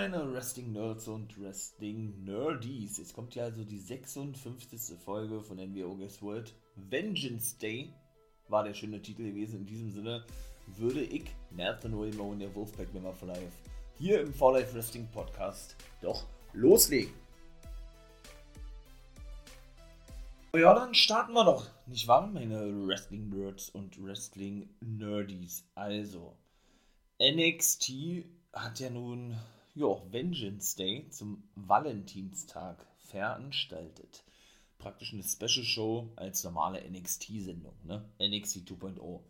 meine Wrestling-Nerds und Wrestling-Nerdies. Jetzt kommt ja also die 56. Folge von NWO Guess World. Vengeance Day war der schöne Titel gewesen. In diesem Sinne würde ich, Nathan Wilmo und der Wolfpack Member for Life, hier im For Life Wrestling Podcast doch loslegen. Ja, dann starten wir doch, nicht wahr, meine Wrestling-Nerds und Wrestling-Nerdies. Also, NXT hat ja nun jo, Vengeance Day zum Valentinstag veranstaltet. Praktisch eine Special Show als normale NXT-Sendung, ne? NXT 2.0.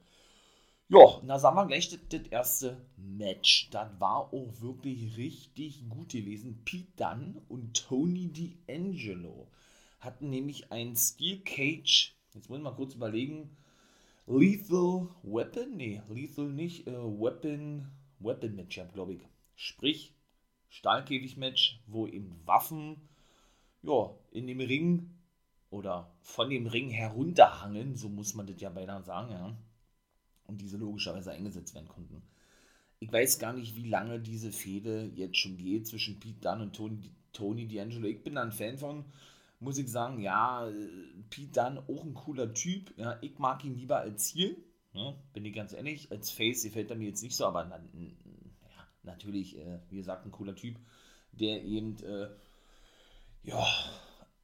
Ja, da sagen wir gleich das, das, erste Match. Das war auch wirklich richtig gut gewesen. Pete Dunne und Tony D'Angelo hatten nämlich ein Steel Cage. Jetzt muss ich mal kurz überlegen. Lethal Weapon? Nee, Lethal nicht. Äh, Weapon, Weapon Match, glaube ich. Sprich, Stahlkäfig-Match, wo eben Waffen ja, in dem Ring oder von dem Ring herunterhangen, so muss man das ja beinahe sagen, ja. Und diese logischerweise eingesetzt werden konnten. Ich weiß gar nicht, wie lange diese Fehde jetzt schon geht zwischen Pete Dunne und Tony, Tony D'Angelo. Ich bin da ein Fan von, muss ich sagen, ja, Pete Dunne auch ein cooler Typ. Ja, ich mag ihn lieber als Ziel, ja, bin ich ganz ehrlich. Als Face gefällt er mir jetzt nicht so, aber dann, natürlich, äh, wie gesagt, ein cooler Typ, der eben, äh, ja,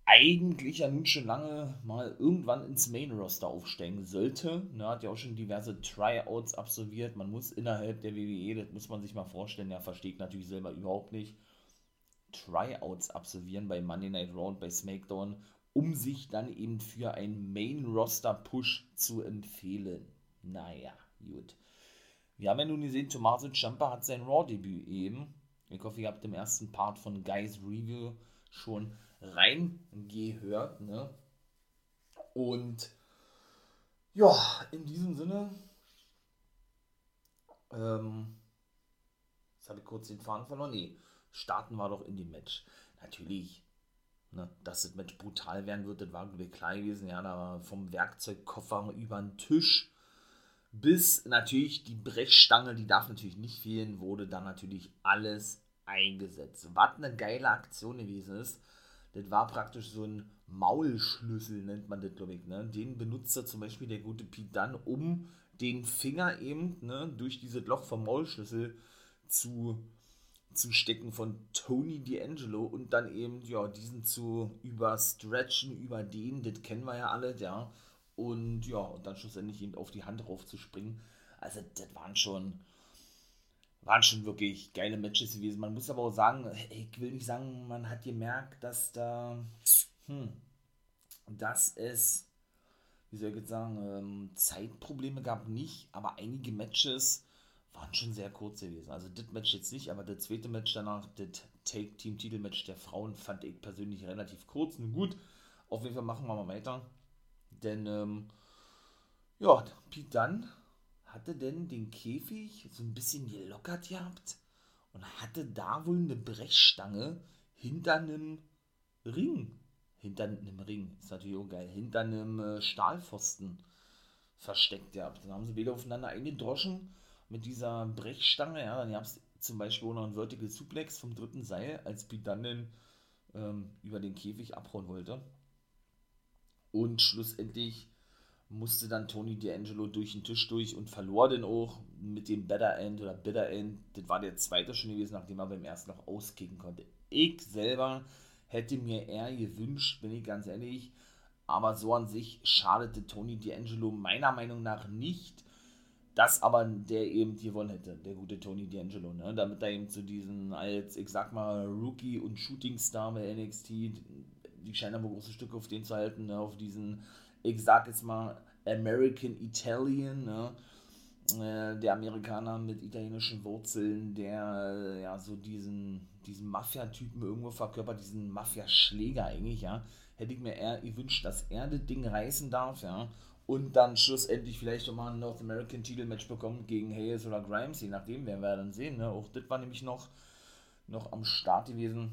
eigentlich ja nun schon lange mal irgendwann ins Main Roster aufsteigen sollte. Ne, hat ja auch schon diverse Tryouts absolviert. Man muss innerhalb der WWE, das muss man sich mal vorstellen, ja, versteht natürlich selber überhaupt nicht, Tryouts absolvieren bei Monday Night Raw und bei SmackDown, um sich dann eben für einen Main Roster Push zu empfehlen. Naja, gut. Wir haben ja nun gesehen, Tommaso Ciampa hat sein Raw-Debüt eben. Ich hoffe, ihr habt im ersten Part von Guys Review schon reingehört. Ne? Und ja, in diesem Sinne. Ähm, jetzt habe ich kurz den Faden verloren. Nee, starten wir doch in dem Match. Natürlich, ne, dass das Match brutal werden wird, das war klar gewesen. Ja, da vom Werkzeugkoffer über den Tisch bis natürlich die Brechstange, die darf natürlich nicht fehlen, wurde dann natürlich alles eingesetzt. Was eine geile Aktion gewesen ist, das war praktisch so ein Maulschlüssel, nennt man das, glaube ich. Ne? Den benutzt er zum Beispiel der gute Pete dann, um den Finger eben ne, durch dieses Loch vom Maulschlüssel zu, zu stecken von Tony D'Angelo und dann eben ja, diesen zu überstretchen, überdehnen, das kennen wir ja alle, ja und ja, und dann schlussendlich eben auf die Hand drauf zu springen. Also, das waren schon, waren schon wirklich geile Matches gewesen. Man muss aber auch sagen, ich will nicht sagen, man hat gemerkt, dass da, hm, dass es, wie soll ich jetzt sagen, ähm, Zeitprobleme gab nicht, aber einige Matches waren schon sehr kurz gewesen. Also das Match jetzt nicht, aber das zweite Match danach, das Take-Team-Titel-Match der Frauen, fand ich persönlich relativ kurz. Nun gut, auf jeden Fall machen wir mal weiter. Denn, ähm, ja, Pete Dunn hatte denn den Käfig so ein bisschen gelockert gehabt und hatte da wohl eine Brechstange hinter einem Ring. Hinter einem Ring, ist natürlich auch geil, hinter einem äh, Stahlpfosten versteckt gehabt. Dann haben sie wieder aufeinander eingedroschen mit dieser Brechstange. Ja, dann gab es zum Beispiel auch noch einen Vertical Suplex vom dritten Seil, als Pete Dunn ähm, über den Käfig abhauen wollte. Und schlussendlich musste dann Tony D'Angelo durch den Tisch durch und verlor den auch mit dem Better End oder Bitter End. Das war der zweite schon gewesen, nachdem er beim ersten noch auskicken konnte. Ich selber hätte mir eher gewünscht, bin ich ganz ehrlich, aber so an sich schadete Tony D'Angelo meiner Meinung nach nicht. Das aber der eben gewonnen hätte, der gute Tony D'Angelo, ne? damit er eben zu diesen als, ich sag mal, Rookie und Shooting Star bei NXT die scheinen aber große Stücke auf den zu halten, ne? auf diesen, ich sag jetzt mal, American Italian, ne? Äh, der Amerikaner mit italienischen Wurzeln, der äh, ja so diesen, diesen Mafia-Typen irgendwo verkörpert, diesen Mafia-Schläger eigentlich, ja, hätte ich mir eher gewünscht, dass er das Ding reißen darf, ja, und dann schlussendlich vielleicht nochmal ein North American Titelmatch bekommt gegen Hayes oder Grimes, je nachdem, werden wir dann sehen, ne, auch das war nämlich noch, noch am Start gewesen,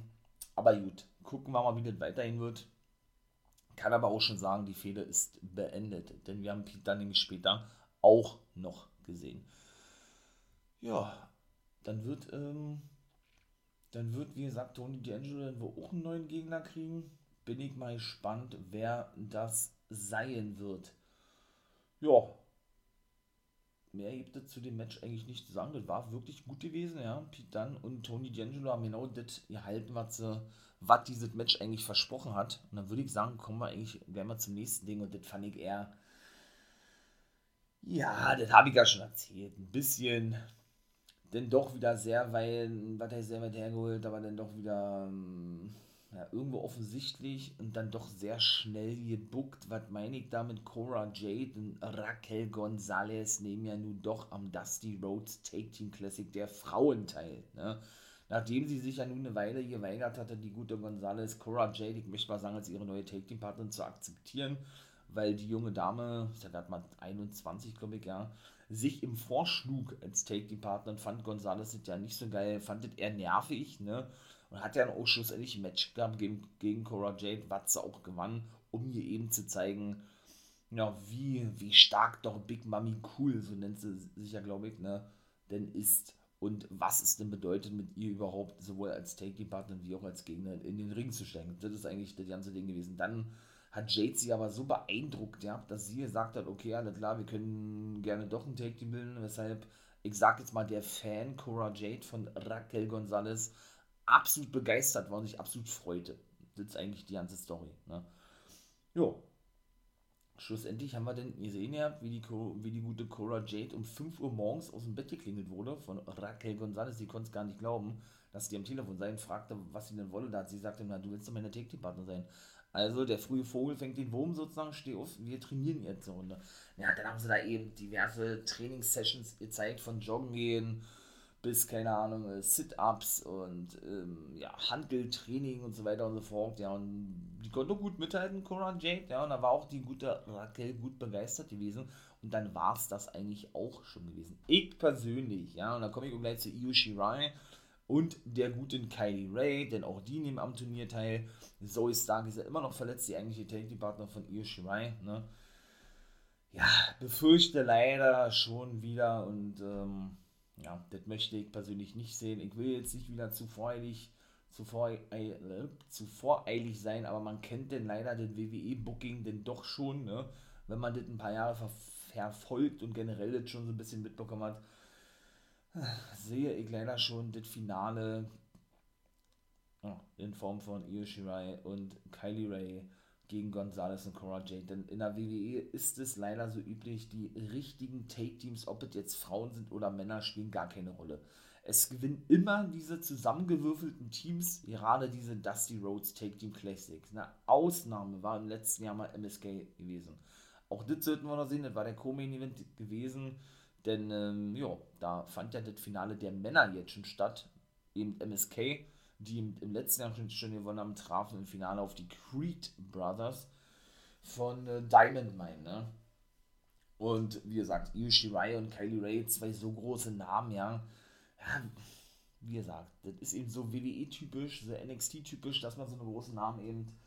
aber gut, gucken wir mal, wie das weiterhin wird. Kann aber auch schon sagen, die Fehde ist beendet, denn wir haben Pete dann nämlich später auch noch gesehen. Ja, dann wird ähm, Dann wird, wie gesagt, Tony D'Angelo dann wohl auch einen neuen Gegner kriegen. Bin ich mal gespannt, wer das sein wird. Ja. Mehr gibt es zu dem Match eigentlich nicht zu sagen. Das war wirklich gut gewesen, ja. Pete Dunne und Tony D'Angelo haben genau das gehalten, was, sie, was dieses Match eigentlich versprochen hat. Und dann würde ich sagen, kommen wir eigentlich gleich mal zum nächsten Ding. Und das fand ich eher. Ja, das habe ich ja schon erzählt. Ein bisschen denn doch wieder sehr, weil, was er sehr weit hergeholt, aber dann doch wieder ähm, ja, irgendwo offensichtlich und dann doch sehr schnell gebuckt. Was meine ich damit? Cora Jade und Raquel Gonzalez nehmen ja nun doch am Dusty Rhodes Take Team Classic der Frauen teil. Ne? Nachdem sie sich ja nun eine Weile geweigert hatte, die gute Gonzalez, Cora Jade, ich möchte mal sagen, als ihre neue Take Team Partnerin zu akzeptieren, weil die junge Dame, ist ja gerade mal 21, glaube ich, ja, sich im Vorschlug als Take Team Partner fand Gonzalez das ja nicht so geil, fand das eher nervig, ne? Und hat ja auch schlussendlich ein Match gehabt gegen, gegen Cora Jade, was sie auch gewann, um ihr eben zu zeigen, ja, wie, wie stark doch Big Mami cool, so nennt sie sich ja, glaube ich, ne, denn ist und was es denn bedeutet, mit ihr überhaupt sowohl als Take Team Partner wie auch als Gegner in den Ring zu steigen. Das ist eigentlich das ganze Ding gewesen. Dann hat Jade sie aber so beeindruckt, ja, dass sie gesagt hat, okay, alles klar, wir können gerne doch ein Take Team bilden, weshalb, ich sag jetzt mal, der Fan Cora Jade von Raquel Gonzalez absolut begeistert war und sich absolut freute. Das ist eigentlich die ganze Story. Ne? Jo. Schlussendlich haben wir dann gesehen, ja, wie die, wie die gute Cora Jade um 5 Uhr morgens aus dem Bett geklingelt wurde von Raquel Gonzalez. Sie konnte es gar nicht glauben, dass sie am Telefon sei und fragte, was sie denn wolle. Da hat sie gesagt, na, du willst doch meine Take-Team-Partner sein. Also der frühe Vogel fängt den Wurm sozusagen, steh auf, wir trainieren jetzt eine Runde. Ja, dann haben sie da eben diverse Trainingssessions gezeigt, von Joggen gehen bis, keine Ahnung, äh, Sit-Ups und ähm, ja, Handeltraining und so weiter und so fort. Ja, und die konnte gut mithalten, Cora Jade, ja, und da war auch die gute Raquel gut begeistert gewesen. Und dann war es das eigentlich auch schon gewesen. Ich persönlich, ja, und da komme ich gleich zu Io Shirai und der guten Kylie Ray, denn auch die nehmen am Turnier teil. Zoe Stark ist ja immer noch verletzt, die eigentliche Tag-Partner von Io Shirai, ne? Ja, befürchte leider schon wieder und ähm, ja, das möchte ich persönlich nicht sehen. Ich will jetzt nicht wieder zu voreilig, zu, voreilig, äh, zu voreilig sein, aber man kennt denn leider den WWE-Booking denn doch schon, ne? wenn man das ein paar Jahre ver verfolgt und generell das schon so ein bisschen mitbekommen hat sehe ich leider schon das Finale in Form von Io Shirai und Kylie Ray gegen Gonzalez und Cora Jade. Denn in der WWE ist es leider so üblich, die richtigen Take-Teams, ob es jetzt Frauen sind oder Männer, spielen gar keine Rolle. Es gewinnen immer diese zusammengewürfelten Teams, gerade diese Dusty Rhodes Take Team Classics. Eine Ausnahme war im letzten Jahr mal MSK gewesen. Auch das sollten wir noch sehen, das war der Co-Main-Event gewesen denn ähm, ja, da fand ja das Finale der Männer jetzt schon statt. Eben MSK, die im, letzten Jahr schon, gewonnen haben, trafen im Finale auf die Creed Brothers von äh, Diamond Mine. Ne? Und wie gesagt, Io Shirai und Kylie Ray, zwei so große Namen, ja. ja wie gesagt, das ist eben so WWE-typisch, so NXT-typisch, dass man so eine großen Namen eben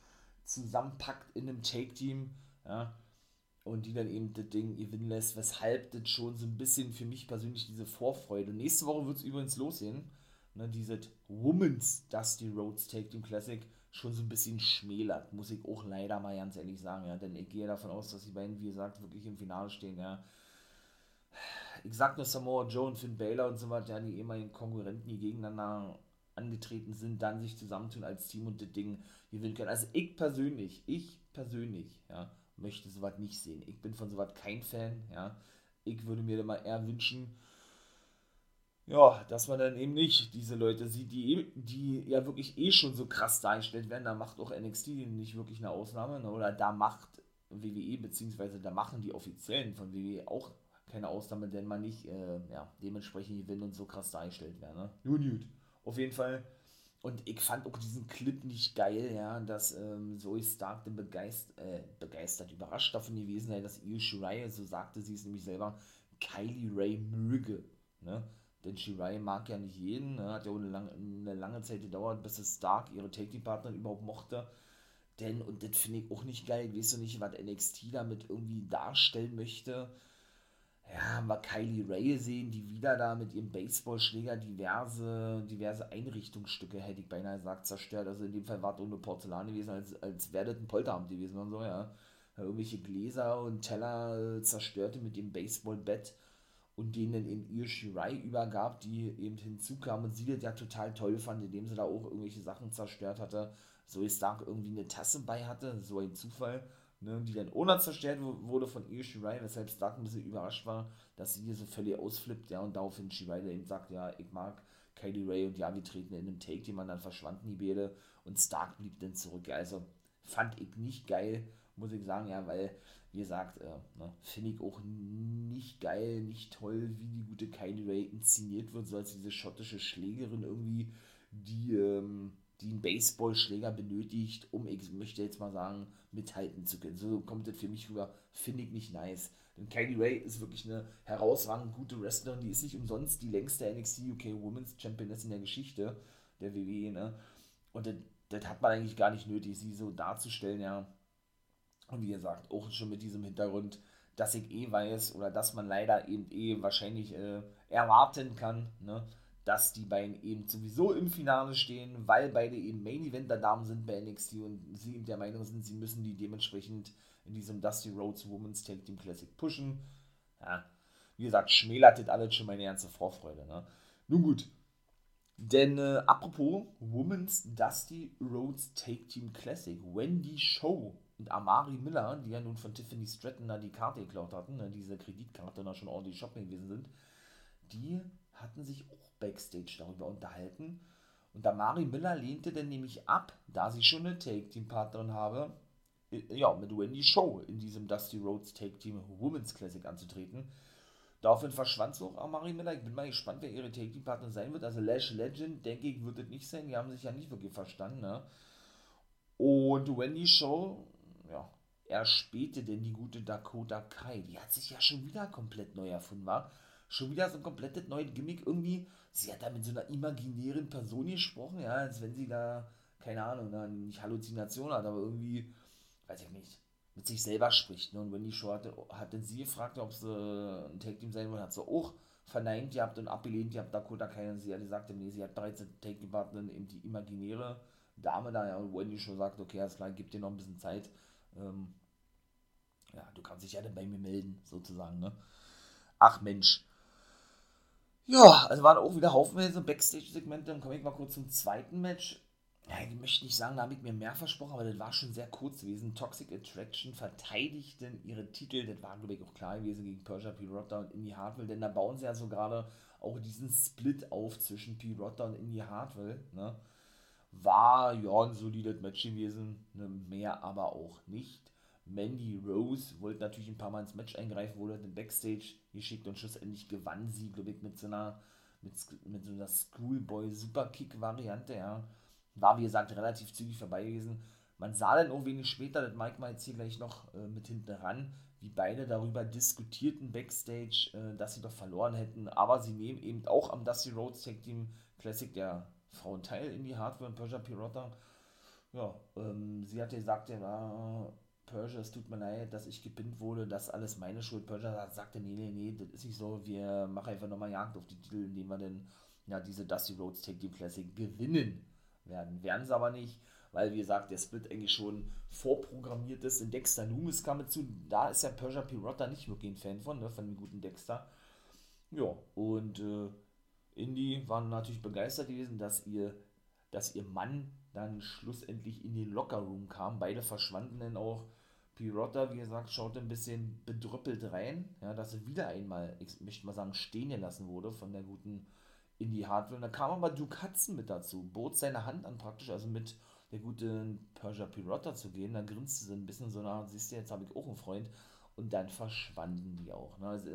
zusammenpackt in einem Take-Team. Ja und die dann eben das Ding gewinnen lässt, weshalb das schon so ein bisschen für mich persönlich diese Vorfreude. Nächste Woche wird es übrigens losgehen. Ne, diese Women's Dusty Roads Take Team Classic schon so ein bisschen schmälert, muss ich auch leider mal ganz ehrlich sagen. Ja, denn ich gehe davon aus, dass die beiden, wie gesagt, wirklich im Finale stehen. Ja. Ich sag nur Samoa Joe und Finn Baylor und so weiter, ja, die ehemaligen Konkurrenten, die gegeneinander angetreten sind, dann sich zusammentun als Team und das Ding gewinnen können. Also ich persönlich, ich persönlich, ja, möchte sowas nicht sehen. Ich bin von sowas kein Fan, ja. Ich würde mir da mal eher wünschen, ja, dass man dann eben nicht diese Leute sieht, die, die ja wirklich eh schon so krass dargestellt werden. Da macht auch NXT nicht wirklich eine Ausnahme, ne? oder da macht WWE, beziehungsweise da machen die Offiziellen von WWE auch keine Ausnahme, denn man nicht äh, ja, dementsprechend gewinnen und so krass dargestellt werden. Ne? Gut, gut. Auf jeden Fall und ich fand auch diesen Clip nicht geil, ja, dass ähm, Zoe Stark dann begeistert, äh, begeistert, überrascht davon gewesen sei, dass Io Shirai, so sagte sie es nämlich selber, Kylie Ray möge. Ne? Denn Shirai mag ja nicht jeden, ne? hat ja eine lange, eine lange Zeit gedauert, bis es Stark ihre Take-Team-Partnerin überhaupt mochte. Denn, und das finde ich auch nicht geil, ich weiß so nicht, was NXT damit irgendwie darstellen möchte ja, haben wir Kylie Ray gesehen, die wieder da mit ihrem Baseballschläger diverse, diverse Einrichtungsstücke, hätte ich beinahe gesagt, zerstört. Also in dem Fall war es ohne Porzellan gewesen, als, als wäre das ein Polterabend gewesen und so, ja. Irgendwelche Gläser und Teller zerstörte mit dem Baseballbett und denen in Io Shirai übergab, die eben hinzukam und sie das ja total toll fand, indem sie da auch irgendwelche Sachen zerstört hatte. So Stark irgendwie eine Tasse bei hatte, so ein Zufall ne, die dann ohne zerstört wurde von Io Shirai, weshalb Stark ein bisschen überrascht war, dass sie hier so völlig ausflippt, ja, und daraufhin Shirai eben sagt, ja, ich mag Kylie Ray und ja, wir treten in einem Take, die man dann verschwanden, die Bäde, und Stark blieb dann zurück. Also fand ich nicht geil, muss ich sagen, ja, weil, wie gesagt, äh, ne, finde ich auch nicht geil, nicht toll, wie die gute Kylie Ray inszeniert wird, so als diese schottische Schlägerin irgendwie, die, ähm, die einen Baseballschläger benötigt, um, ich möchte jetzt mal sagen, mithalten zu können. So kommt das für mich rüber, finde ich nicht nice. Denn Kylie Ray ist wirklich eine herausragend gute Wrestlerin, die ist nicht umsonst die längste NXT UK Women's Championess in der Geschichte der WWE, ne? Und das, das hat man eigentlich gar nicht nötig, sie so darzustellen, ja. Und wie gesagt, auch schon mit diesem Hintergrund, dass ich eh weiß oder dass man leider eben eh wahrscheinlich äh, erwarten kann, ne? dass die beiden eben sowieso im Finale stehen, weil beide eben Main Eventer Damen sind bei NXT und sie eben der Meinung sind, sie müssen die dementsprechend in diesem Dusty Rhodes Women's Tag Team Classic pushen. Ja, wie gesagt, schmälert das alles schon meine ganze Vorfreude. Ne? Nun gut. Denn äh, apropos Women's Dusty Rhodes Take Team Classic, Wendy Show und Amari Miller, die ja nun von Tiffany Stratton da die Karte geklaut hatten, ne, diese Kreditkarte da schon ordentlich shoppen gewesen sind, die hatten sich auch Backstage darüber unterhalten. Und da Mari Miller lehnte dann nämlich ab, da sie schon eine Take-Team-Partnerin habe, äh, ja, mit Wendy Show in diesem Dusty Rhodes Take-Team Women's Classic anzutreten. Daraufhin verschwand auch Amari Miller. Ich bin mal gespannt, wer ihre Take-Team-Partnerin sein wird. Also Lash Legend, denke ich, wird es nicht sein. Die haben sich ja nicht wirklich verstanden. Ne? Und Wendy Show, erspähte denn die gute Dakota Kai. Die hat sich ja schon wieder komplett neu erfunden, war schon wieder so ein komplettes neues Gimmick irgendwie. Sie hat da mit so einer imaginären Person gesprochen, ja, als wenn sie da, keine Ahnung, da nicht Halluzination hat, aber irgendwie, weiß ich nicht, mit sich selber spricht. Ne? Und wenn die Show hatte, hat dann sie gefragt, ob sie ein Tag Team sein will, hat sie auch verneint gehabt und abgelehnt gehabt, Dakota Kai und sie hat gesagt, nee, sie hat bereits eine Tag Partnerin, eben die imaginäre Dame da, ja, und Wendy schon sagt, okay, alles klar, gib dir noch ein bisschen Zeit, ähm, ja, du kannst dich ja dann bei mir melden, sozusagen, ne? Ach Mensch, ja, also waren auch wieder haufenweise Backstage-Segmente. Dann komme ich mal kurz zum zweiten Match. Ja, ich möchte nicht sagen, da habe ich mir mehr versprochen, aber das war schon sehr kurz gewesen. Toxic Attraction verteidigten ihre Titel, das war, glaube ich, auch klar gewesen gegen Persia Pirotta und Indy Hartwell, denn da bauen sie ja so gerade auch diesen Split auf zwischen Pirotta und Indy Hartwell. Ne? War ja ein solides Match gewesen, ne? mehr aber auch nicht. Mandy Rose wollte natürlich ein paar Mal ins Match eingreifen, wurde dann Backstage geschickt und schlussendlich gewann sie, glaube ich, mit so einer, mit, mit so einer Schoolboy-Superkick-Variante, ja. War, wie gesagt, relativ zügig vorbei gewesen. Man sah dann auch wenig später, das Mike mal jetzt hier gleich noch äh, mit hinten ran, wie beide darüber diskutierten Backstage, äh, dass sie doch verloren hätten. Aber sie nehmen eben auch am Dusty Rhodes Tag Team Classic der Frauen teil in die Hardware und Persia Pirotta. Ja, ähm, sie hatte gesagt, war Persia, es tut mir leid, dass ich gepinnt wurde, das ist alles meine Schuld. Persia sagte, nee, nee, nee, das ist nicht so, wir machen einfach nochmal Jagd auf die Titel, indem wir dann ja, diese Dusty Rhodes Take Team Classic gewinnen werden. Werden sie aber nicht, weil, wie gesagt, der Split eigentlich schon vorprogrammiert ist. In Dexter Loomis kam dazu, da ist ja Persia Pirotta nicht wirklich ein Fan von, ne, von dem guten Dexter. Ja, und äh, Indy waren natürlich begeistert gewesen, dass ihr, dass ihr Mann dann schlussendlich in den Lockerroom kam. Beide verschwanden dann auch Pirotta, wie gesagt, schaut ein bisschen bedrüppelt rein, ja, dass er wieder einmal, ich möchte mal sagen, stehen gelassen wurde von der guten Indie Hardware. Und da kam aber Hudson mit dazu, bot seine Hand an praktisch, also mit der guten Persia Pirotta zu gehen. Da grinste sie ein bisschen so nach, siehst du, jetzt habe ich auch einen Freund. Und dann verschwanden die auch. Ne? Also,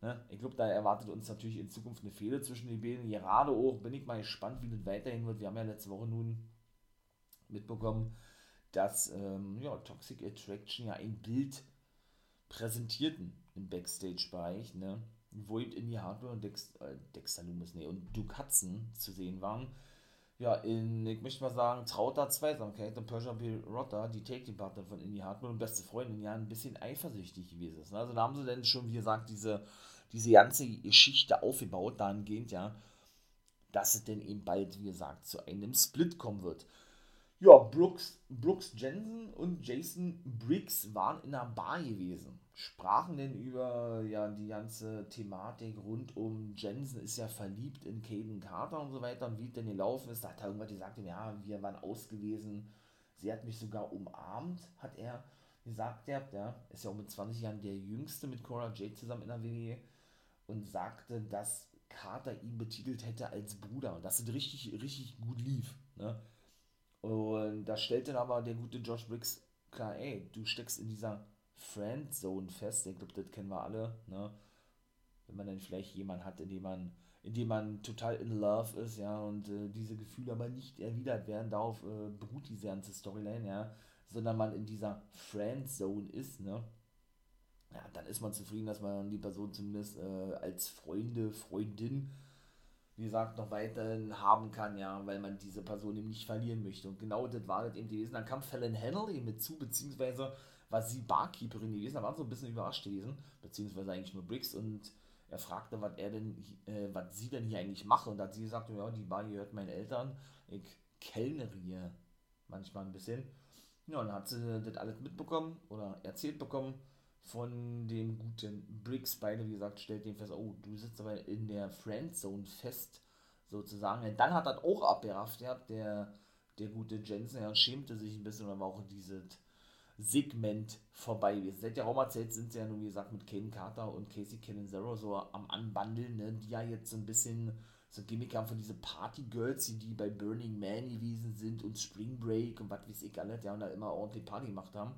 ne? Ich glaube, da erwartet uns natürlich in Zukunft eine Fehde zwischen den beiden. Gerade auch bin ich mal gespannt, wie das weiterhin wird. Wir haben ja letzte Woche nun mitbekommen, dass ähm, ja, Toxic Attraction ja ein Bild präsentierten im Backstage-Bereich, ne? wo in die Hardware und Dex, äh, Dexter Loomis, nee, und Duke zu sehen waren. Ja, in, ich möchte mal sagen, trauter Zweisamkeit und Persia B. Rotter, die Take-Team-Partner von Indy Hartmann und beste Freundin, ja, ein bisschen eifersüchtig gewesen ist. Also da haben sie dann schon, wie gesagt, diese, diese ganze Geschichte aufgebaut, dahingehend, ja, dass es denn eben bald, wie gesagt, zu einem Split kommen wird. Ja, Brooks, Brooks Jensen und Jason Briggs waren in einer Bar gewesen. Sprachen denn über ja, die ganze Thematik rund um Jensen ist ja verliebt in Caden Carter und so weiter und wie es denn gelaufen ist. Da hat er irgendwann gesagt, ja, wir waren ausgewesen. Sie hat mich sogar umarmt, hat er gesagt, ja, ja, ist ja auch mit 20 Jahren der Jüngste mit Cora Jade zusammen in der WWE und sagte, dass Carter ihn betitelt hätte als Bruder und dass es richtig, richtig gut lief. Ne? Und da stellt dann aber der gute Josh Briggs klar, ey, du steckst in dieser Friendzone fest. Ich glaube, das kennen wir alle, ne? Wenn man dann vielleicht jemanden hat, in dem man, in dem man total in love ist, ja, und äh, diese Gefühle aber nicht erwidert werden, darauf äh, beruht diese ganze Storyline, ja, sondern man in dieser Friendzone ist, ne? Ja, dann ist man zufrieden, dass man die Person zumindest äh, als Freunde, Freundin wie gesagt, noch weiterhin haben kann, ja, weil man diese Person eben nicht verlieren möchte. Und genau das war das eben gewesen. Dann kam Fallon Henley mit zu, beziehungsweise war sie Barkeeperin gewesen, da war so ein bisschen überrascht gewesen, beziehungsweise eigentlich nur Briggs und er fragte, was er denn, äh, was sie denn hier eigentlich mache. Und da hat sie gesagt, ja, die Bar gehört meinen Eltern, ich kellnere hier manchmal ein bisschen. Ja, und dann hat sie das alles mitbekommen oder erzählt bekommen von dem guten Briggs. Beide, wie gesagt, stellt den fest, oh, du sitzt aber in der Friendzone fest, sozusagen. Und dann hat er auch abgerafft, ja, der, der gute Jensen, ja, schämte sich ein bisschen, und war auch dieses Segment vorbei gewesen. Seit der Raumerzeit sind sie ja nun, wie gesagt, mit Kane Carter und Casey Zero so am Anbandeln, ne, die ja jetzt so ein bisschen so Gimmick haben von diese Party-Girls, die bei Burning Man gewesen sind und Spring Break und was weiß ich alles, ja, und da immer ordentlich Party gemacht haben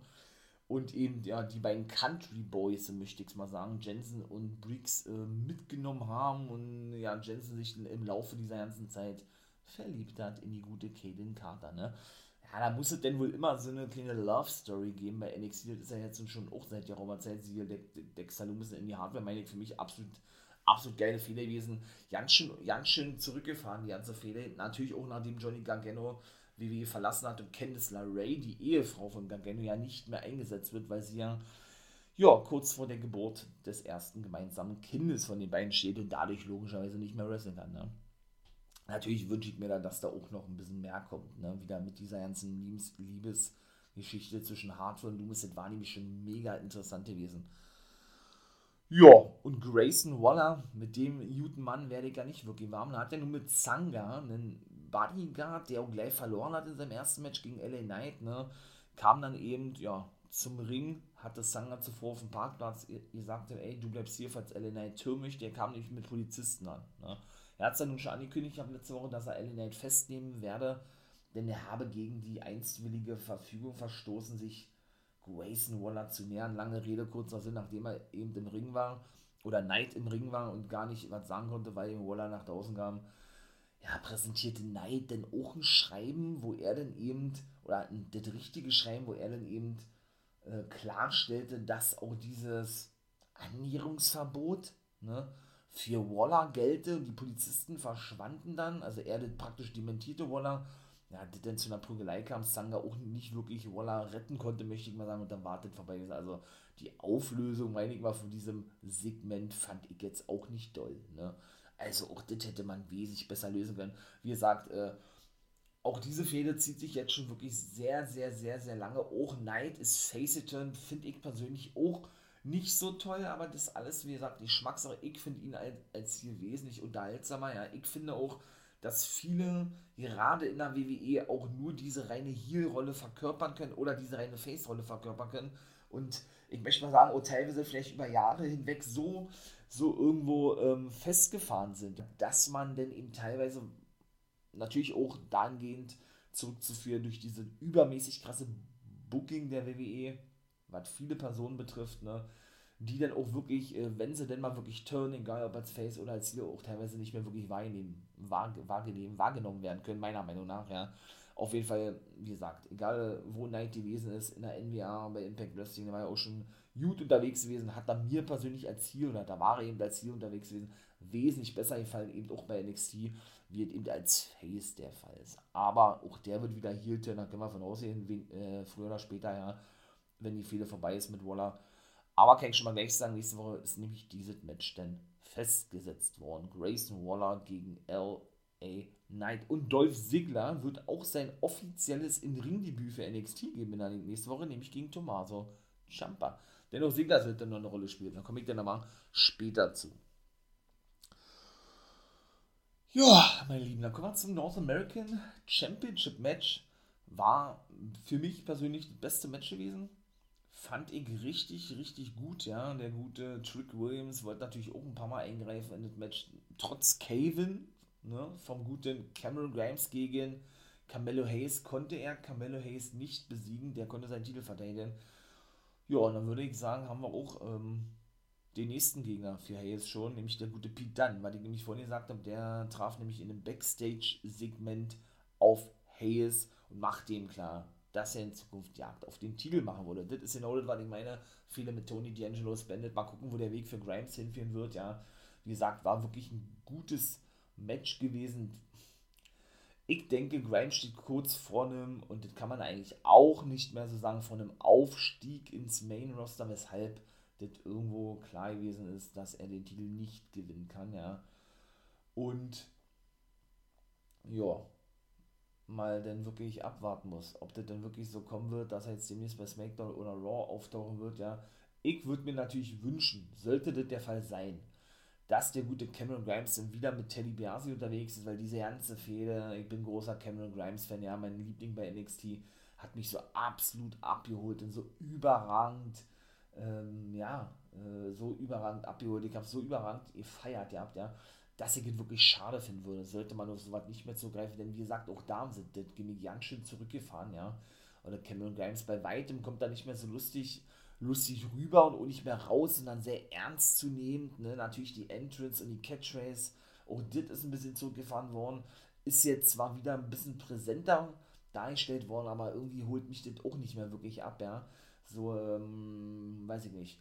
und eben ja, die beiden Country Boys, möchte ich mal sagen, Jensen und Briggs äh, mitgenommen haben und ja, Jensen sich im Laufe dieser ganzen Zeit verliebt hat in die gute Kaden Carter, ne? Ja, da muss es denn wohl immer so eine kleine Love Story geben bei NXT, das ist ja jetzt schon auch seit der Zeit, sie Dexter Loomis in die Hardware, meine ich, für mich absolut absolut geile Fehler gewesen. Ganz schön, ganz schön zurückgefahren, die ganze Fehler. Natürlich auch nachdem Johnny Gargano WWE verlassen hat und Candice LeRae, die Ehefrau von Gargano, ja nicht mehr eingesetzt wird, weil sie ja, ja kurz vor der Geburt des ersten gemeinsamen Kindes von den beiden steht und dadurch logischerweise nicht mehr wrestlen kann. Ne? Natürlich wünsche ich mir dann, dass da auch noch ein bisschen mehr kommt. Ne? Wieder mit dieser ganzen Liebes Liebesgeschichte zwischen Hartford und Loomis. Das war nämlich schon mega interessant gewesen. Ja, und Grayson Waller, mit dem guten Mann werde ich gar nicht wirklich warm. Da hat er nur mit Zanga einen Bodyguard, der auch gleich verloren hat in seinem ersten Match gegen LA Knight, ne, kam dann eben, ja, zum Ring, hatte Sanga zuvor auf dem Parkplatz gesagt, ey, du bleibst hier, falls LA Knight türmisch, der kam nicht mit Polizisten an, ne. Er hat es dann nun schon angekündigt, ich habe letzte Woche, dass er LA Knight festnehmen werde, denn er habe gegen die einstwillige Verfügung verstoßen, sich Grayson Waller zu nähern. Lange Rede, kurzer Sinn, nachdem er eben im Ring war, oder Knight im Ring war und gar nicht was sagen konnte, weil Waller nach draußen kam, ja, präsentierte Knight denn auch ein Schreiben, wo er dann eben, oder das richtige Schreiben, wo er dann eben äh, klarstellte, dass auch dieses Annäherungsverbot ne, für Waller gelte und die Polizisten verschwanden dann, also er das praktisch dementierte Waller, ja, das dann zu einer Prügelei kam, Sanga auch nicht wirklich Waller retten konnte, möchte ich mal sagen, und dann wartet vorbei. Also die Auflösung, meine ich mal, von diesem Segment fand ich jetzt auch nicht doll. Ne? Also auch das hätte man wesentlich besser lösen können. Wie gesagt, äh, auch diese Fehde zieht sich jetzt schon wirklich sehr, sehr, sehr, sehr lange. Auch Knight ist Face-It-Turn, finde ich persönlich auch nicht so toll, aber das alles, wie gesagt, die Geschmackssache. Ich finde ihn als, als hier wesentlich unterhaltsamer. Ja, ich finde auch, dass viele gerade in der WWE auch nur diese reine Heel-Rolle verkörpern können oder diese reine Face-Rolle verkörpern können. Und ich möchte mal sagen, auch teilweise vielleicht über Jahre hinweg so so irgendwo ähm, festgefahren sind, dass man denn eben teilweise natürlich auch dahingehend zurückzuführen durch diese übermäßig krasse Booking der WWE, was viele Personen betrifft, ne, die dann auch wirklich, äh, wenn sie denn mal wirklich turn, egal ob als Face oder als Heel, auch teilweise nicht mehr wirklich wahrgenommen, wahrgenommen werden können, meiner Meinung nach, ja. Auf jeden Fall, wie gesagt, egal wo Knight gewesen ist, in der NBA, bei Impact Wrestling, da war ja auch schon gut unterwegs gewesen, hat da mir persönlich als Ziel, oder da war er eben als Ziel unterwegs gewesen, wesentlich besser gefallen, eben auch bei NXT. wie es eben als Face der Fall ist. Aber auch der wird wieder Heel, da können wir von aussehen, wen, äh, früher oder später, ja, wenn die Fehde vorbei ist mit Waller. Aber kann ich schon mal gleich sagen, nächste Woche ist nämlich dieses Match dann festgesetzt worden. Grayson Waller gegen L.A. Knight. Und Dolph Ziggler wird auch sein offizielles In-Ring-Debüt für NXT geben in der nächsten Woche, nämlich gegen Tommaso Ciampa. Dennoch Ziggler wird dann noch eine Rolle spielen. Da komme ich dann nochmal später zu. Ja, meine Lieben, dann kommen wir zum North American Championship Match. War für mich persönlich das beste Match gewesen. Fand ich richtig, richtig gut, ja. Der gute Trick Williams wollte natürlich auch ein paar Mal eingreifen in das Match. Trotz Caven, ne, vom guten Cameron Grimes gegen Carmelo Hayes konnte er Carmelo Hayes nicht besiegen. Der konnte seinen Titel verteidigen. Ja, und dann würde ich sagen, haben wir auch ähm, den nächsten Gegner für Hayes schon, nämlich der gute Pete Dunn, weil ich nämlich vorhin gesagt habe, der traf nämlich in einem Backstage-Segment auf Hayes und machte ihm klar, dass er in Zukunft Jagd auf den Titel machen würde. Das ist genau das, was ich meine. Viele mit Tony D'Angelo spendet. Mal gucken, wo der Weg für Grimes hinführen wird. Ja, wie gesagt, war wirklich ein gutes Match gewesen. Ich denke, Grimes steht kurz vor einem, und das kann man eigentlich auch nicht mehr so sagen, vor einem Aufstieg ins Main Roster, weshalb das irgendwo klar gewesen ist, dass er den Titel nicht gewinnen kann, ja. Und ja, mal dann wirklich abwarten muss, ob das dann wirklich so kommen wird, dass er jetzt demnächst bei SmackDown oder Raw auftauchen wird, ja. Ich würde mir natürlich wünschen, sollte das der Fall sein, dass der gute Cameron Grimes dann wieder mit Teddy Biasi unterwegs ist, weil diese ganze Fehde, ich bin großer Cameron Grimes-Fan, ja, mein Liebling bei NXT, hat mich so absolut abgeholt und so überragend ähm, ja, äh, so überragend abgeholt, ich habe so überragend gefeiert gehabt, ja, dass es wirklich schade finden würde, sollte man auf sowas nicht mehr zugreifen, denn wie gesagt, auch da sind das Gimmick ganz schön zurückgefahren, ja, oder Cameron Grimes bei weitem kommt da nicht mehr so lustig, lustig rüber und auch nicht mehr raus, sondern sehr ernst zu nehmen, ne, natürlich die Entrance und die Catchphrase, auch das ist ein bisschen zurückgefahren worden, ist jetzt zwar wieder ein bisschen präsenter dargestellt worden, aber irgendwie holt mich das auch nicht mehr wirklich ab, ja, so, ähm, weiß ich nicht.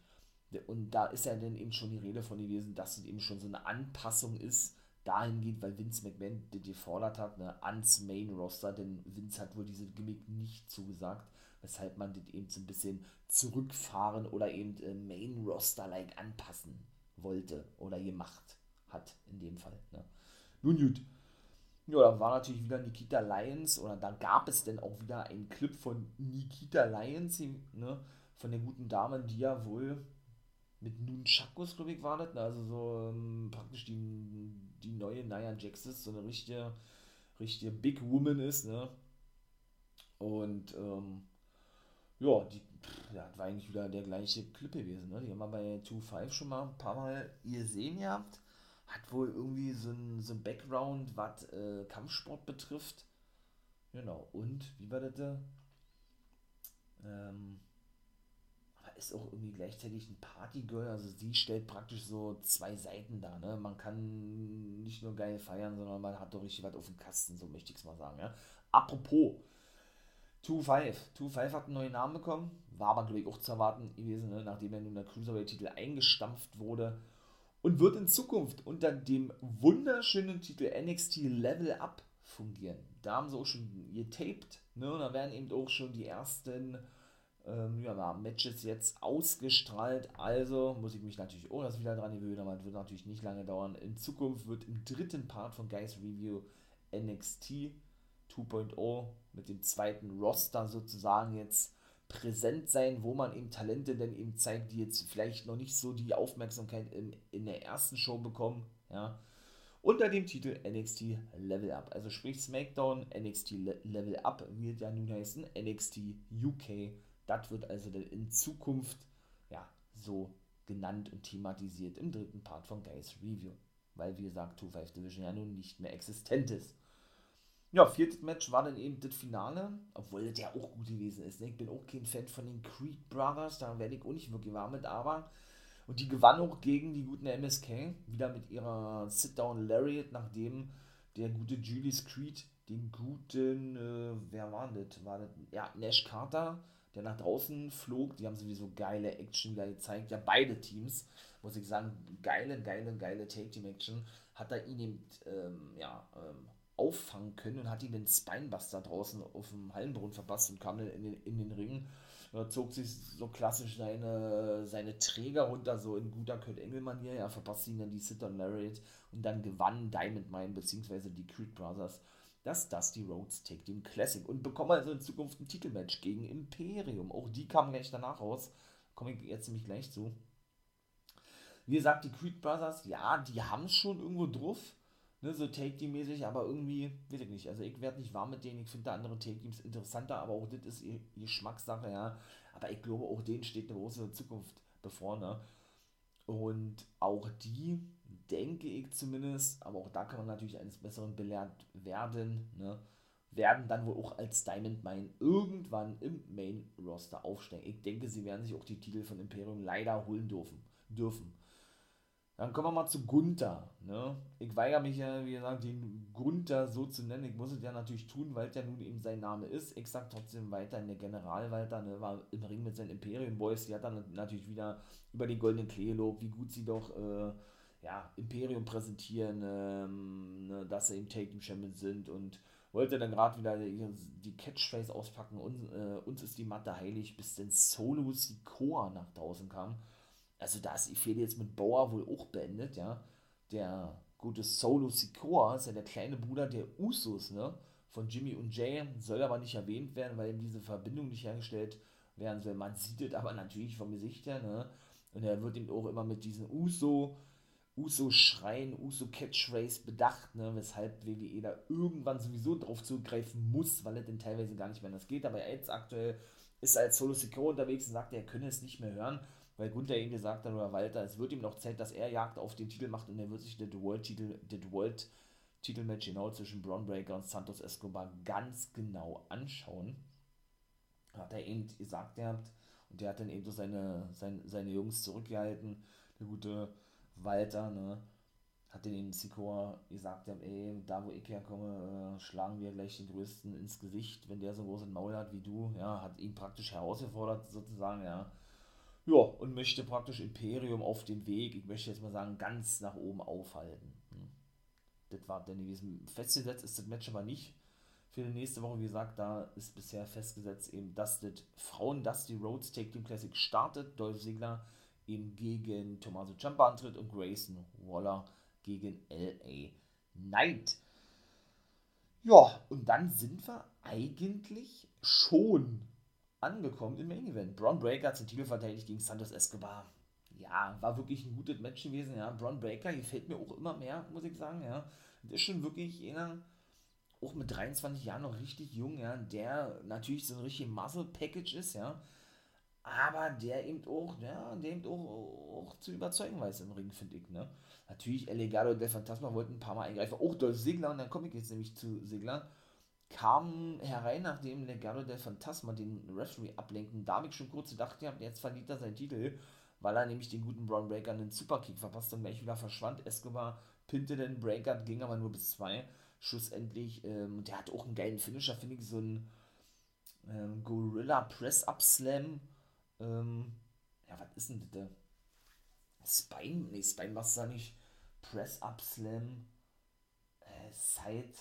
Und da ist ja dann eben schon die Rede von gewesen, dass es eben schon so eine Anpassung ist, dahingehend, weil Vince McMahon das gefordert hat, ne, ans Main Roster, denn Vince hat wohl diese Gimmick nicht zugesagt, weshalb man das eben so ein bisschen zurückfahren oder eben äh, Main Roster-like anpassen wollte oder gemacht hat, in dem Fall. Ne. Nun gut. Ja, da war natürlich wieder Nikita Lyons, oder da gab es denn auch wieder einen Clip von Nikita Lyons, ne, von der guten Dame, die ja wohl mit Nunchakus, glaube ich, war ne, also so ähm, praktisch die, die neue Nia Jaxis, so eine richtige, richtige Big Woman ist, ne, und, ähm, ja, die, ja, das war eigentlich wieder der gleiche Clip gewesen, ne, die haben wir bei 2.5 schon mal ein paar Mal gesehen gehabt, hat wohl irgendwie so ein, so ein Background, was äh, Kampfsport betrifft. Genau, und wie war das da? Ähm, ist auch irgendwie gleichzeitig ein Partygirl, also sie stellt praktisch so zwei Seiten da, ne? Man kann nicht nur geil feiern, sondern man hat doch richtig was auf dem Kasten, so möchte ich es mal sagen, ja. Apropos, 2-5. 2-5 hat einen neuen Namen bekommen, war aber, glaube ich, auch zu erwarten gewesen, ne? nachdem er nun der Cruiserweight-Titel eingestampft wurde und wird in Zukunft unter dem wunderschönen Titel NXT Level Up fungieren. Da haben sie auch schon getaped, ne? Und da werden eben auch schon die ersten ähm, ja, Matches jetzt ausgestrahlt. Also muss ich mich natürlich auch das wieder dran gewöhnen, aber es wird natürlich nicht lange dauern. In Zukunft wird im dritten Part von Guys Review NXT 2.0 mit dem zweiten Roster sozusagen jetzt präsent sein, wo man eben Talente denn eben zeigt, die jetzt vielleicht noch nicht so die Aufmerksamkeit in, in der ersten Show bekommen, ja, unter dem Titel NXT Level Up. Also sprich SmackDown NXT Level Up wird ja nun heißen NXT UK. Das wird also dann in Zukunft ja so genannt und thematisiert im dritten Part von Guys Review. Weil wie gesagt, 2-5 Division ja nun nicht mehr existent ist. Ja, viertes Match war dann eben das Finale, obwohl das ja auch gut gewesen ist. Ne? Ich bin auch kein Fan von den Creed Brothers, da werde ich auch nicht wirklich warm mit, aber. Und die gewann auch gegen die guten MSK, wieder mit ihrer Sit-Down Lariat, nachdem der gute Julius Creed den guten, äh, wer war das? War das? Ja, Nash Carter, der nach draußen flog. Die haben sowieso geile Action wieder gezeigt, ja, beide Teams. muss ich sagen, geile, geile, geile Take Team Action. Hat er ihn eben, ähm, ja, ähm, auffangen können und hat ihn den Spinebuster draußen auf dem Hallenboden verpasst und kam dann in den, in den Ring. Da zog sich so klassisch seine, seine Träger runter, so in guter Kurt Engel-Manier. Ja, verpasste ihn dann die Sit-on Lariat und dann gewann Diamond Mine bzw. die Creed Brothers das Dusty Rhodes Take Team Classic und bekommen also in Zukunft ein Titelmatch gegen Imperium. Auch die kamen gleich danach raus. Komme ich jetzt nämlich gleich zu. Wie gesagt, die Creed Brothers, ja, die haben es schon irgendwo drauf ne, so Take-Team-mäßig, aber irgendwie, weiß ich nicht, also ich werde nicht warm mit denen, ich finde andere Take-Teams interessanter, aber auch das ist ihr Geschmackssache, ja, aber ich glaube, auch denen steht eine große Zukunft bevor, ne, und auch die, denke ich zumindest, aber auch da kann man natürlich eines Besseren belehrt werden, ne, werden dann wohl auch als Diamond Mine irgendwann im Main Roster aufsteigen. Ich denke, sie werden sich auch die Titel von Imperium leider holen dürfen. dürfen. Dann kommen wir mal zu Gunther. Ne? Ich weigere mich ja, wie gesagt, den Gunther so zu nennen. Ich muss es ja natürlich tun, weil es ja nun eben sein Name ist. Ich sage trotzdem weiter in der General Walter, ne? war im Ring mit seinen Imperium Boys. Die hat dann natürlich wieder über die goldenen Klee gelobt, wie gut sie doch äh, ja, Imperium präsentieren, ähm, ne? dass sie eben Take Team Champions sind und wollte dann gerade wieder die Catchphrase auspacken. Und, äh, uns ist die Matte heilig, bis denn Solo Sikoa nach draußen kam also da ist die Fehde jetzt mit Bauer wohl auch beendet, ja. Der gute Solo Sikoa ist ja der kleine Bruder der Usos, ne? Von Jimmy und Jay, soll aber nicht erwähnt werden, weil eben diese Verbindung nicht hergestellt werden soll. Man sieht es aber natürlich vom Gesicht her, ne? Und er wird eben auch immer mit diesen Uso, Uso-Schreien, Uso-Catchphrase bedacht, ne? weshalb WWE da irgendwann sowieso drauf zugreifen muss, weil er denn teilweise gar nicht mehr das geht. Aber jetzt aktuell ist als Solo Sikoa unterwegs und sagt, er könne es nicht mehr hören weil Gunther ihm gesagt hat, oder Walter, es wird ihm noch Zeit, dass er Jagd auf den Titel macht und er wird sich den World-Titel, den World Titelmatch genau zwischen Braun Breaker und Santos Escobar ganz genau anschauen. Hat er eben gesagt gehabt und der hat dann eben so seine, seine, seine Jungs zurückgehalten, der gute Walter, ne, hat den eben Sikoa gesagt, ey, da wo ich herkomme, äh, schlagen wir gleich den Größten ins Gesicht, wenn der so ein Maul hat wie du, ja, hat ihn praktisch herausgefordert sozusagen, ja, ja, und möchte praktisch Imperium auf dem Weg, ich möchte jetzt mal sagen, ganz nach oben aufhalten. Hm. Das war dann gewesen. Festgesetzt ist das Match aber nicht für die nächste Woche. Wie gesagt, da ist bisher festgesetzt, eben, dass das Frauen Dusty Rhodes Take Team Classic startet. Dolph Ziggler eben gegen Tommaso Ciampa antritt und Grayson Waller gegen LA Knight. Ja, und dann sind wir eigentlich schon angekommen im Main Event. Braun Breaker hat den Titel verteidigt gegen Santos Escobar. Ja, war wirklich ein gutes Match gewesen. Ja, Braun Breaker gefällt mir auch immer mehr, muss ich sagen. Ja, das ist schon wirklich einer, auch mit 23 Jahren noch richtig jung, ja, der natürlich so ein richtig Muscle Package ist, ja, aber der eben auch, ja, der eben auch, auch zu überzeugen weiß im Ring, finde ich, ne. Natürlich, El Legado der Phantasma wollten ein paar Mal eingreifen, auch Dolph Sigler, und dann komme ich jetzt nämlich zu Sigler kam herein, nachdem Legado del Phantasma den Referee ablenken. Da habe ich schon kurz gedacht, ja, jetzt verliert er seinen Titel, weil er nämlich den guten Brown Breaker einen Superkick verpasst und gleich wieder verschwand. Escobar pinte den Breaker, ging aber nur bis zwei. Schlussendlich, ähm, der hat auch einen geilen Finisher, finde ich, so ein ähm, Gorilla Press-Up Slam. Ähm, ja, was ist denn das? Spine? Nee, Spine machst du nicht. Press-Up Slam. Äh, Side.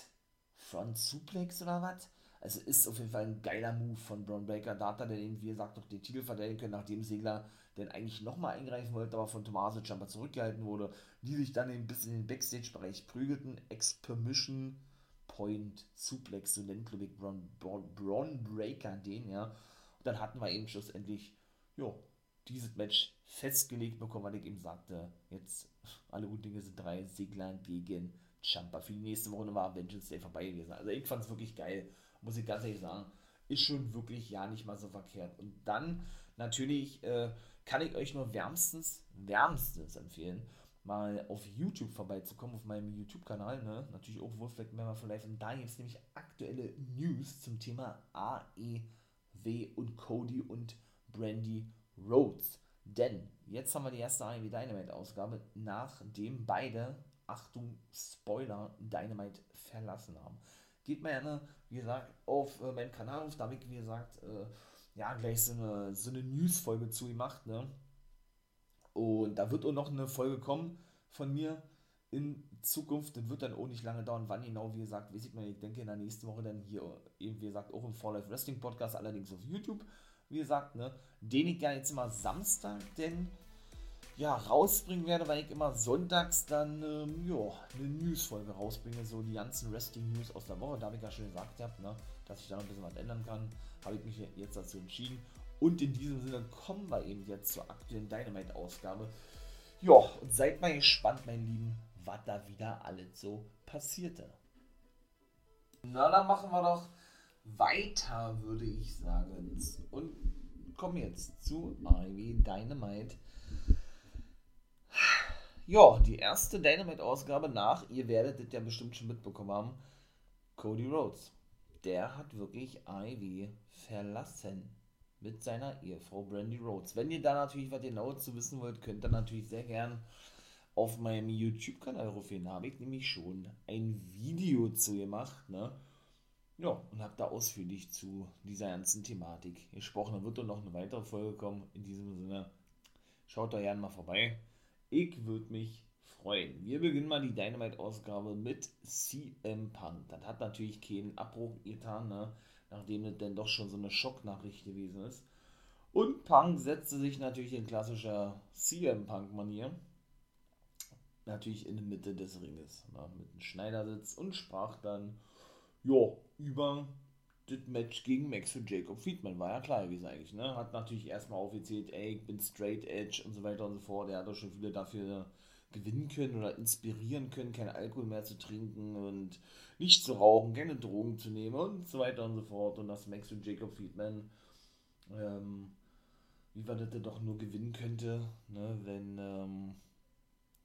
Front Suplex oder was? Also ist auf jeden Fall ein geiler Move von Braun Breaker. Da hat den, wie gesagt, noch den Titel verteidigen können, nachdem Segler denn eigentlich nochmal eingreifen wollte, aber von Tommaso Ciampa zurückgehalten wurde. Die sich dann ein bisschen in den Backstage-Bereich prügelten. Ex-Permission Point Suplex, so nennt, ich, Braun, Braun, Braun Breaker den, ja. Und dann hatten wir eben schlussendlich, jo, dieses Match festgelegt bekommen, weil ich eben sagte, jetzt alle guten Dinge sind drei, Segler gegen Champa. Für die nächste Woche war Vengeance Day vorbei gewesen. Also ich fand es wirklich geil, muss ich ganz ehrlich sagen. Ist schon wirklich ja nicht mal so verkehrt. Und dann natürlich äh, kann ich euch nur wärmstens, wärmstens empfehlen, mal auf YouTube vorbeizukommen, auf meinem YouTube-Kanal, ne? Natürlich auch Wolfpack Member for Life. Und da gibt es nämlich aktuelle News zum Thema AEW und Cody und Brandy Rhodes. Denn jetzt haben wir die erste AEW Dynamite-Ausgabe, nachdem beide Achtung, Spoiler, Dynamite verlassen haben. Geht mal gerne, wie gesagt, auf äh, meinen Kanal auf, da habe ich, wie gesagt, äh, ja, gleich so eine, so eine News-Folge zu gemacht, ne? Und da wird auch noch eine Folge kommen von mir in Zukunft. Das wird dann auch nicht lange dauern. Wann genau, wie gesagt, weiß ich mal. Ich denke in der nächsten Woche dann hier, eben wie gesagt, auch im Fall Life Wrestling Podcast, allerdings auf YouTube. Wie gesagt, ne, den ich ja jetzt immer Samstag denn ja, rausbringen werde, weil ich immer sonntags dann ähm, ja, eine News-Folge rausbringe, so die ganzen Wrestling-News aus der Woche. Da habe ich ja schon gesagt, gehabt, ne, dass ich da noch ein bisschen was ändern kann. Habe ich mich jetzt dazu entschieden. Und in diesem Sinne kommen wir eben jetzt zur aktuellen Dynamite-Ausgabe. Ja, und seid mal gespannt, mein Lieben, was da wieder alles so passierte. Na, dann machen wir doch weiter, würde ich sagen. Und kommen jetzt zu Ivy Dynamite. Ja, die erste Dynamite-Ausgabe nach, ihr werdet das ja bestimmt schon mitbekommen haben, Cody Rhodes. Der hat wirklich Ivy verlassen mit seiner Ehefrau Brandy Rhodes. Wenn ihr da natürlich was genau zu wissen wollt, könnt ihr natürlich sehr gern auf meinem YouTube-Kanal rufen. habe ich nämlich schon ein Video zu gemacht, ne? Ja, und habe da ausführlich zu dieser ganzen Thematik gesprochen. Da wird doch noch eine weitere Folge kommen. In diesem Sinne, schaut da gerne mal vorbei. Ich würde mich freuen. Wir beginnen mal die Dynamite-Ausgabe mit CM Punk. Das hat natürlich keinen Abbruch getan, ne? nachdem es dann doch schon so eine Schocknachricht gewesen ist. Und Punk setzte sich natürlich in klassischer CM Punk-Manier natürlich in der Mitte des Ringes ne? mit einem Schneidersitz und sprach dann ja, über das Match gegen Max und Jacob Friedman, war ja klar gewesen eigentlich, ne? Hat natürlich erstmal aufgezählt, ey, ich bin straight edge und so weiter und so fort. Er hat auch schon viele dafür gewinnen können oder inspirieren können, keinen Alkohol mehr zu trinken und nicht zu rauchen, keine Drogen zu nehmen und so weiter und so fort. Und dass Max und Jacob Friedman, ähm, wie war das denn doch nur gewinnen könnte, ne? Wenn, ähm,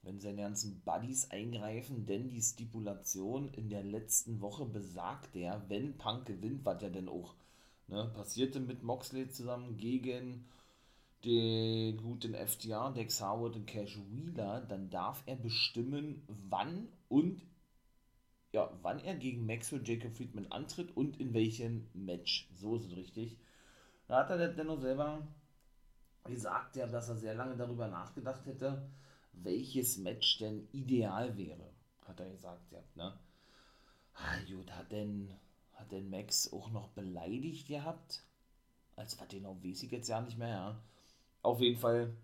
wenn seine ganzen Buddies eingreifen, denn die Stipulation in der letzten Woche besagt ja, wenn Punk gewinnt, was ja denn auch ne, passierte mit Moxley zusammen gegen den guten FTR, Dex Howard und Cash Wheeler, dann darf er bestimmen, wann und ja, wann er gegen Maxwell Jacob Friedman antritt und in welchem Match. So ist es richtig. Da hat er dennoch selber gesagt, ja, dass er sehr lange darüber nachgedacht hätte welches Match denn ideal wäre, hat er gesagt, ja, ne? Ah, gut, hat denn, hat denn Max auch noch beleidigt gehabt? Als was den auch weiß ich jetzt ja nicht mehr, ja. Auf jeden Fall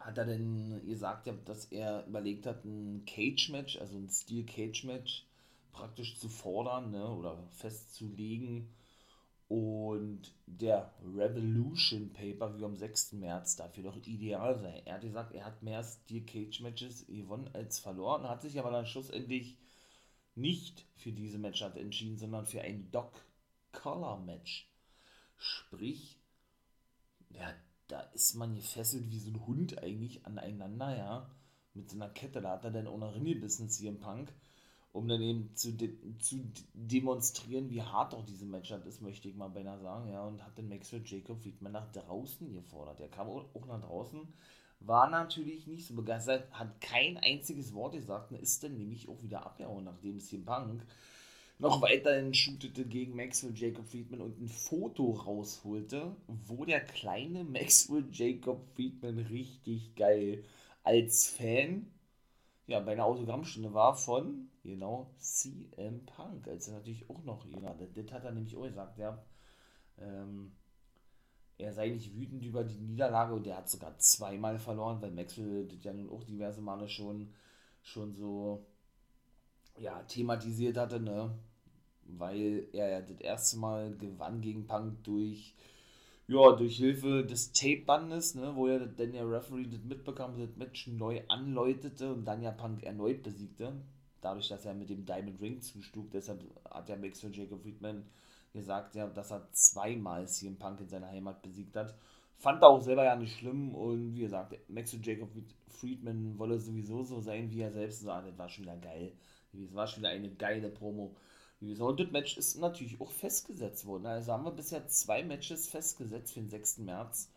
hat er denn gesagt, ja, dass er überlegt hat, ein Cage-Match, also ein Steel-Cage-Match praktisch zu fordern, ne, oder festzulegen und der Revolution Pay-Per-View am 6. März dafür doch ideal sei. Er hat gesagt, er hat mehr Steel Cage Matches gewonnen als verloren, hat sich aber dann schlussendlich nicht für diese Matchart entschieden, sondern für ein Doc Collar Match. Sprich, ja, da ist man gefesselt wie so ein Hund eigentlich aneinander, ja. Mit so einer Kette, da hat er dann ohne Ringelbissen hier im Punk um dann eben zu, de zu demonstrieren, wie hart auch diese Matchup ist, möchte ich mal beinahe sagen, ja, und hat den Maxwell Jacob Friedman nach draußen gefordert. Er kam auch nach draußen, war natürlich nicht so begeistert, hat kein einziges Wort gesagt und ist dann nämlich auch wieder abgehauen, nachdem hier Punk noch weiterhin shootete gegen Maxwell Jacob Friedman und ein Foto rausholte, wo der kleine Maxwell Jacob Friedman richtig geil als Fan ja, bei einer Autogrammstunde war von, genau, CM Punk. Also natürlich auch noch jemand. Das hat er nämlich auch gesagt, ja. Ähm, er sei nicht wütend über die Niederlage und er hat sogar zweimal verloren, weil Maxwell das ja nun auch diverse Male schon, schon so ja, thematisiert hatte, ne? Weil er ja das erste Mal gewann gegen Punk durch ja, durch Hilfe des Tape-Bandes, ne, wo ja dann der Referee das mitbekam, das Match neu anläutete und dann ja Punk erneut besiegte. Dadurch, dass er mit dem Diamond Ring zustug, deshalb hat der Max von Jacob Friedman gesagt, ja, dass er zweimal CM Punk in seiner Heimat besiegt hat. Fand er auch selber ja nicht schlimm und wie gesagt, Max und Jacob Friedman wolle sowieso so sein, wie er selbst sagt. Das war schon wieder geil. Das war schon wieder eine geile Promo. Und das Match ist natürlich auch festgesetzt worden. Also haben wir bisher zwei Matches festgesetzt für den 6. März,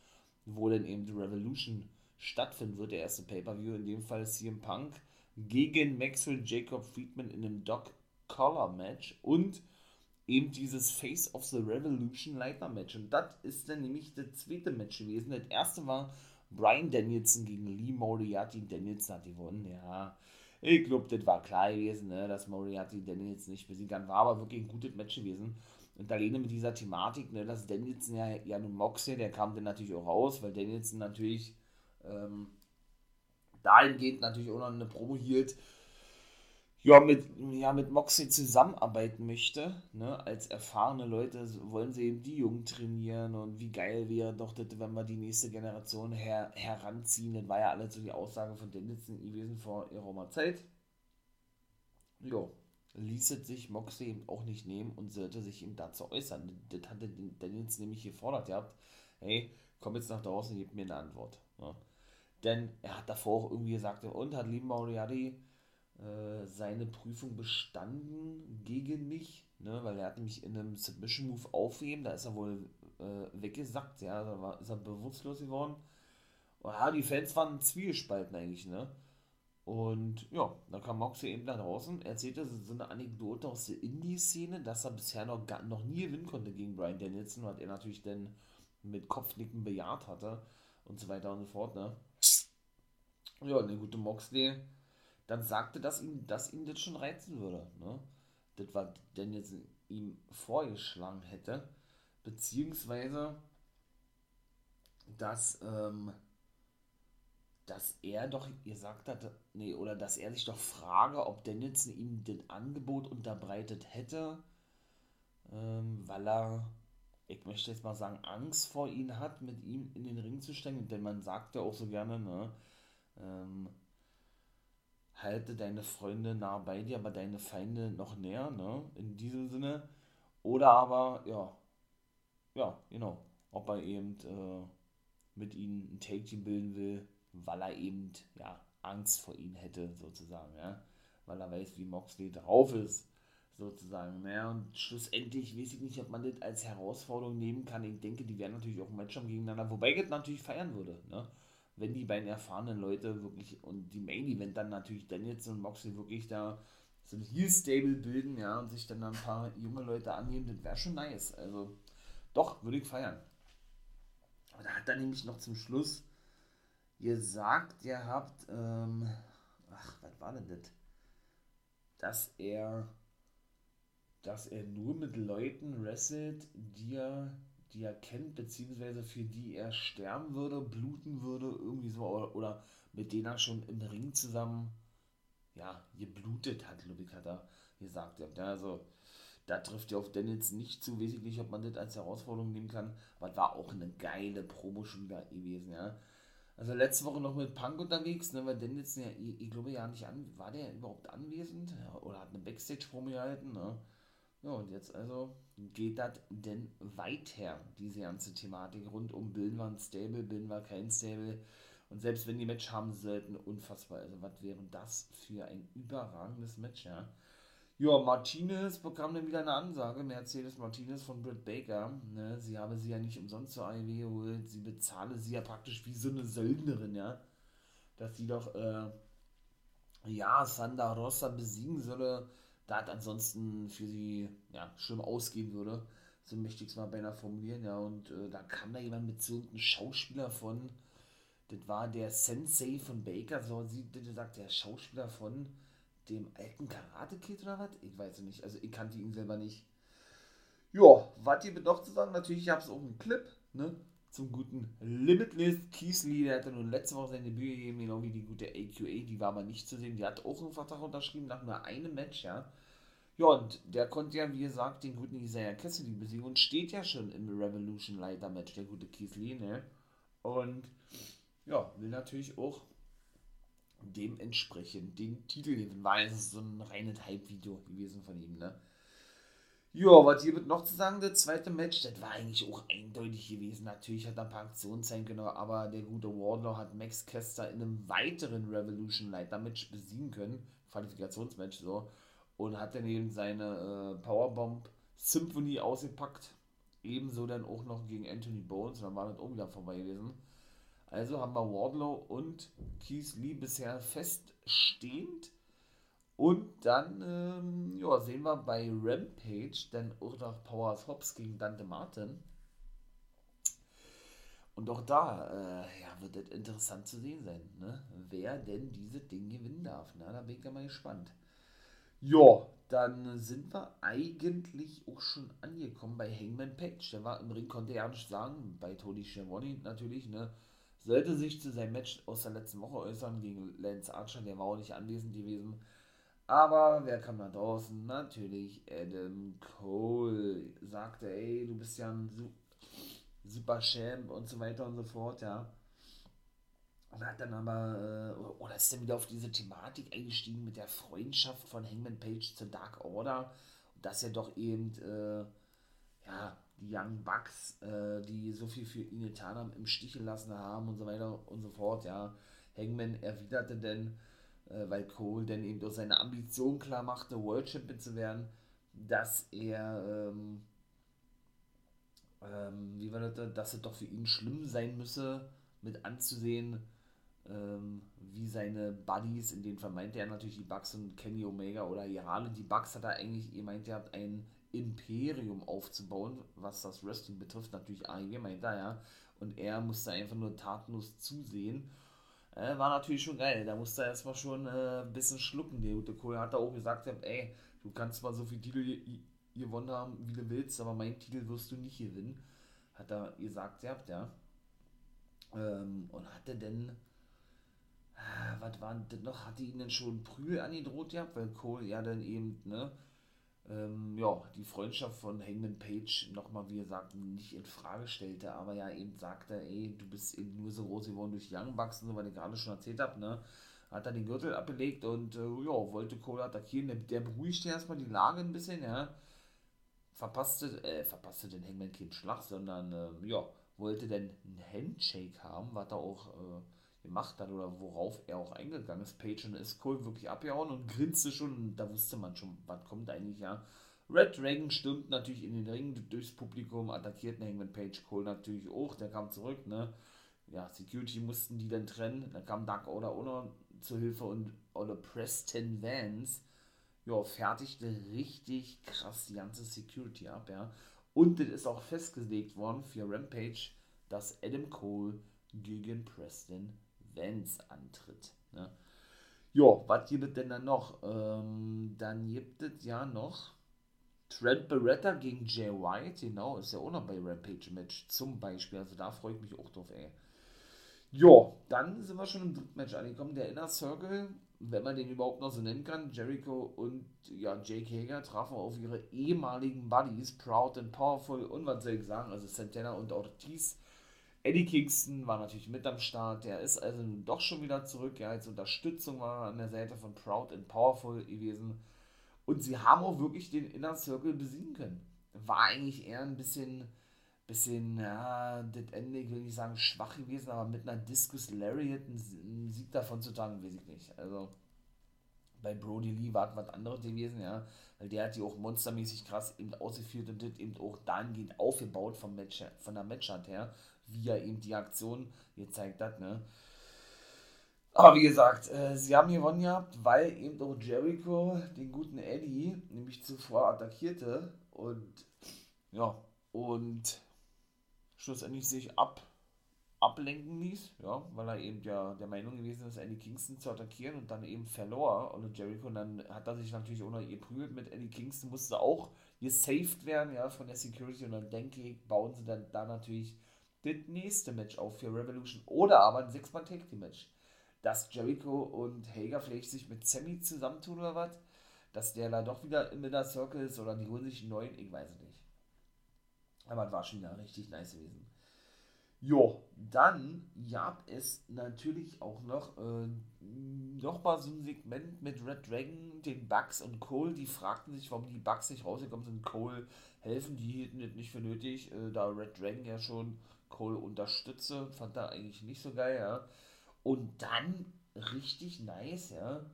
wo dann eben die Revolution stattfinden wird, der erste Pay-Per-View. In dem Fall CM Punk gegen Maxwell Jacob Friedman in einem Doc Collar Match und eben dieses Face of the Revolution Leiter Match. Und das ist dann nämlich das zweite Match gewesen. Das erste war Brian Danielson gegen Lee Moriarty. Danielson hat gewonnen, ja. Ich glaube, das war klar gewesen, ne, dass Moriarty Danielson nicht besiegen kann. War aber wirklich ein gutes Match gewesen. Und alleine mit dieser Thematik, ne, dass Danielson ja, ja nun Moxley, der kam dann natürlich auch raus, weil Danielson natürlich ähm, dahingehend natürlich auch noch eine Promo hielt, ja, mit, ja, mit Moxley zusammenarbeiten möchte. Ne? Als erfahrene Leute wollen sie eben die Jungen trainieren und wie geil wäre doch das, wenn wir die nächste Generation her, heranziehen. Das war ja alles so die Aussage von Dennison gewesen vor ihrer Zeit. Jo, ließ es sich Moxley eben auch nicht nehmen und sollte sich ihm dazu äußern. Das hatte Dennison nämlich gefordert gehabt. Hey, komm jetzt nach draußen, gib mir eine Antwort. Ne? Denn er hat davor auch irgendwie gesagt, und hat Lee Moriarty äh, seine Prüfung bestanden gegen mich, ne, weil er hat mich in einem Submission Move aufheben, da ist er wohl äh, weggesackt, ja, da war, ist er bewusstlos geworden. Und ja, die Fans waren zwiegespalten eigentlich, ne? Und ja, dann kam Moxley eben da draußen, erzählte so eine Anekdote aus der Indie-Szene, dass er bisher noch, gar, noch nie gewinnen konnte gegen Brian Danielson, was er natürlich dann mit Kopfnicken bejaht hatte und so weiter und so fort, ne? Ja, der gute Moxley dann sagte, dass ihn, dass ihn das schon reizen würde. Ne? Das, was jetzt ihm vorgeschlagen hätte, beziehungsweise, dass, ähm, dass er doch gesagt hatte, nee, oder dass er sich doch frage, ob Danielson ihm das Angebot unterbreitet hätte, ähm, weil er, ich möchte jetzt mal sagen, Angst vor ihm hat, mit ihm in den Ring zu stecken, denn man sagt ja auch so gerne, ne, ähm, halte deine Freunde nah bei dir, aber deine Feinde noch näher, ne? In diesem Sinne. Oder aber, ja, ja, genau, ob er eben äh, mit ihnen ein Take-Team bilden will, weil er eben, ja, Angst vor ihnen hätte, sozusagen, ja. Weil er weiß, wie Moxley drauf ist, sozusagen, ne? Und schlussendlich weiß ich nicht, ob man das als Herausforderung nehmen kann. Ich denke, die werden natürlich auch ein Match haben gegeneinander, wobei ich das natürlich feiern würde, ne? Wenn die beiden erfahrenen Leute wirklich und die Main Event dann natürlich Daniels und Moxley wirklich da so ein Heel Stable bilden, ja, und sich dann ein paar junge Leute annehmen, das wäre schon nice. Also, doch, würde ich feiern. Und da hat er nämlich noch zum Schluss gesagt, ihr habt, ähm, ach, was war denn das? Dass er, dass er nur mit Leuten wrestelt, die er die er kennt, beziehungsweise für die er sterben würde, bluten würde, irgendwie so, oder, oder mit denen er schon im Ring zusammen, ja, geblutet hat, Ludwig hat er gesagt. Ja, also, da trifft ja auf Daniels nicht zu, wesentlich, ob man das als Herausforderung nehmen kann, aber war auch eine geile Promo schon wieder gewesen, ja. Also letzte Woche noch mit Punk unterwegs, ne, weil Daniels ja, ich, ich glaube ja nicht an, war der überhaupt anwesend? Ja, oder hat eine Backstage-Promo gehalten, ne? Ja, und jetzt also geht das denn weiter, diese ganze Thematik rund um bilden wir ein Stable, bilden wir kein Stable. Und selbst wenn die Match haben sollten, unfassbar. Also, was wäre das für ein überragendes Match, ja? Ja, Martinez bekam dann wieder eine Ansage, Mercedes Martinez von Britt Baker. Ne? Sie habe sie ja nicht umsonst zur AEW geholt, sie bezahle sie ja praktisch wie so eine Söldnerin, ja. Dass sie doch, äh, ja, Sanda Rossa besiegen solle da ansonsten für sie ja, schlimm ausgehen würde. So möchte ich es mal beinahe formulieren, ja. Und äh, da kam da jemand mit so einem Schauspieler von, das war der Sensei von Baker, so sie sagt, der Schauspieler von dem alten Karate Kid oder was? Ich weiß es nicht, also ich kannte ihn selber nicht. Ja, was ihr noch zu sagen? Natürlich, ich habe es auch einen Clip, ne? Zum guten Limitless Keesley, der hatte nur letzte Woche sein Debüt gegeben, genau wie die gute AQA, die war aber nicht zu sehen. Die hat auch einen Vertrag unterschrieben nach nur einem Match, ja. Ja, und der konnte ja, wie gesagt, den guten Isaiah Cassidy besiegen und steht ja schon im Revolution Leiter Match, der gute Keith Lee, ne? Und ja, will natürlich auch dementsprechend den Titel gewinnen, weil es so ein reines Hype-Video gewesen von ihm, ne? Ja, was hier wird noch zu sagen, das zweite Match, das war eigentlich auch eindeutig gewesen. Natürlich hat er ein paar Aktionen sein können, aber der gute Wardlaw hat Max Kester in einem weiteren Revolution Leiter Match besiegen können. Qualifikationsmatch so und hat dann eben seine äh, Powerbomb Symphony ausgepackt. Ebenso dann auch noch gegen Anthony Bones, und dann war das auch wieder vorbei gewesen. Also haben wir Wardlow und Keith Lee bisher feststehend. Und dann ähm, ja, sehen wir bei Rampage dann auch noch Powers Hobbs gegen Dante Martin. Und auch da äh, ja, wird es interessant zu sehen sein, ne? wer denn diese Ding gewinnen darf. Na, da bin ich ja mal gespannt. Ja, dann sind wir eigentlich auch schon angekommen bei Hangman Page. Der war im Ring, konnte ja nicht sagen, bei Tony Schiavone natürlich, ne? Sollte sich zu seinem Match aus der letzten Woche äußern gegen Lance Archer, der war auch nicht anwesend gewesen. Aber wer kam da draußen? Natürlich Adam Cole. Sagte, ey, du bist ja ein super Champ und so weiter und so fort, ja. Und hat dann aber, äh, oder ist dann wieder auf diese Thematik eingestiegen mit der Freundschaft von Hangman Page zur Dark Order. Dass er doch eben, äh, ja, die Young Bucks, äh, die so viel für ihn getan haben, im Stich gelassen haben und so weiter und so fort, ja. Hangman erwiderte denn, äh, weil Cole dann eben durch seine Ambition klar machte, World Champion zu werden, dass er, ähm, ähm, wie war das, dass es doch für ihn schlimm sein müsse, mit anzusehen, ähm, wie seine Buddies, in denen vermeinte er natürlich die Bugs und Kenny Omega oder gerade die Bugs hat er eigentlich, ihr meint, er hat ein Imperium aufzubauen, was das Wrestling betrifft, natürlich AEW meint er, ja, und er musste einfach nur tatenlos zusehen. Äh, war natürlich schon geil, da musste er erstmal schon äh, ein bisschen schlucken, der gute Kohl hat er auch gesagt, ey, du kannst mal so viele Titel gewonnen haben, wie du willst, aber meinen Titel wirst du nicht gewinnen, hat er gesagt, ja, ja. Ähm, und hatte denn Ah, was war denn noch? Hatte ihn denn schon Prügel angedroht gehabt? Weil Cole ja dann eben, ne, ähm, ja, die Freundschaft von Hangman Page nochmal, wie gesagt, nicht in Frage stellte, aber ja eben sagte, ey, du bist eben nur so groß geworden durch Young Bucks so, was ich gerade schon erzählt habe, ne, hat er den Gürtel abgelegt und, äh, ja, wollte Cole attackieren, der, der beruhigte erstmal die Lage ein bisschen, ja, verpasste, äh, verpasste den Hangman keinen Schlag, sondern, äh, ja, wollte dann einen Handshake haben, was er auch, äh, gemacht hat oder worauf er auch eingegangen ist. Page und ist Cole wirklich abgehauen und grinste schon. Da wusste man schon, was kommt eigentlich, ja. Red Dragon stürmt natürlich in den Ring durchs Publikum, attackierten Hangman Page Cole natürlich auch. Der kam zurück, ne. Ja, Security mussten die dann trennen. Dann kam Dark Order noch zur Hilfe und Olle Preston Vance, ja, fertigte richtig krass die ganze Security ab, ja. Und es ist auch festgelegt worden für Rampage, dass Adam Cole gegen Preston Vance antritt. Ne? Ja, was gibt es denn dann noch? Ähm, dann gibt es ja noch Trent Beretta gegen Jay White, genau, ist ja auch noch bei Rampage Match zum Beispiel. Also da freue ich mich auch drauf, ey. Ja, dann sind wir schon im dritten Match angekommen. Der Inner Circle, wenn man den überhaupt noch so nennen kann, Jericho und ja, Jake Hager trafen auf ihre ehemaligen Buddies, Proud and Powerful und was soll ich sagen, also Santana und Ortiz Eddie Kingston war natürlich mit am Start, der ist also doch schon wieder zurück, ja, als Unterstützung war an der Seite von Proud and Powerful gewesen. Und sie haben auch wirklich den Inner Circle besiegen können. War eigentlich eher ein bisschen, bisschen, ja, das Ende, ich will nicht sagen schwach gewesen, aber mit einer Discus Lariat einen Sieg davon zu tragen, weiß ich nicht. Also bei Brody Lee war was anderes gewesen, ja, weil der hat die auch monstermäßig krass eben ausgeführt und das eben auch dahingehend aufgebaut vom Match, von der Matchart her wie er eben die Aktion. Gezeigt hat, ne? Aber wie gesagt, äh, sie haben gewonnen gehabt, weil eben auch Jericho den guten Eddie nämlich zuvor attackierte und ja, und schlussendlich sich ab, ablenken ließ, ja, weil er eben ja der Meinung gewesen ist, Eddie Kingston zu attackieren und dann eben verlor. Und Jericho und dann hat er sich natürlich auch noch geprügelt mit Eddie Kingston, musste auch gesaved werden, ja, von der Security. Und dann denke ich, bauen sie dann da natürlich das nächste Match auf für Revolution oder aber ein Six-Man Take Team Match. Dass Jericho und Hager vielleicht sich mit Sammy zusammentun oder was, dass der da doch wieder im Inner Circle ist oder die holen sich einen neuen, ich weiß es nicht. Aber es war schon wieder richtig nice gewesen. Jo, dann gab es natürlich auch noch äh, nochmal so ein Segment mit Red Dragon, den Bugs und Cole. Die fragten sich, warum die Bugs nicht rausgekommen sind. Cole helfen, die hielten es nicht für nötig, äh, da Red Dragon ja schon Cole unterstütze. Fand er eigentlich nicht so geil, ja. Und dann richtig nice, ja.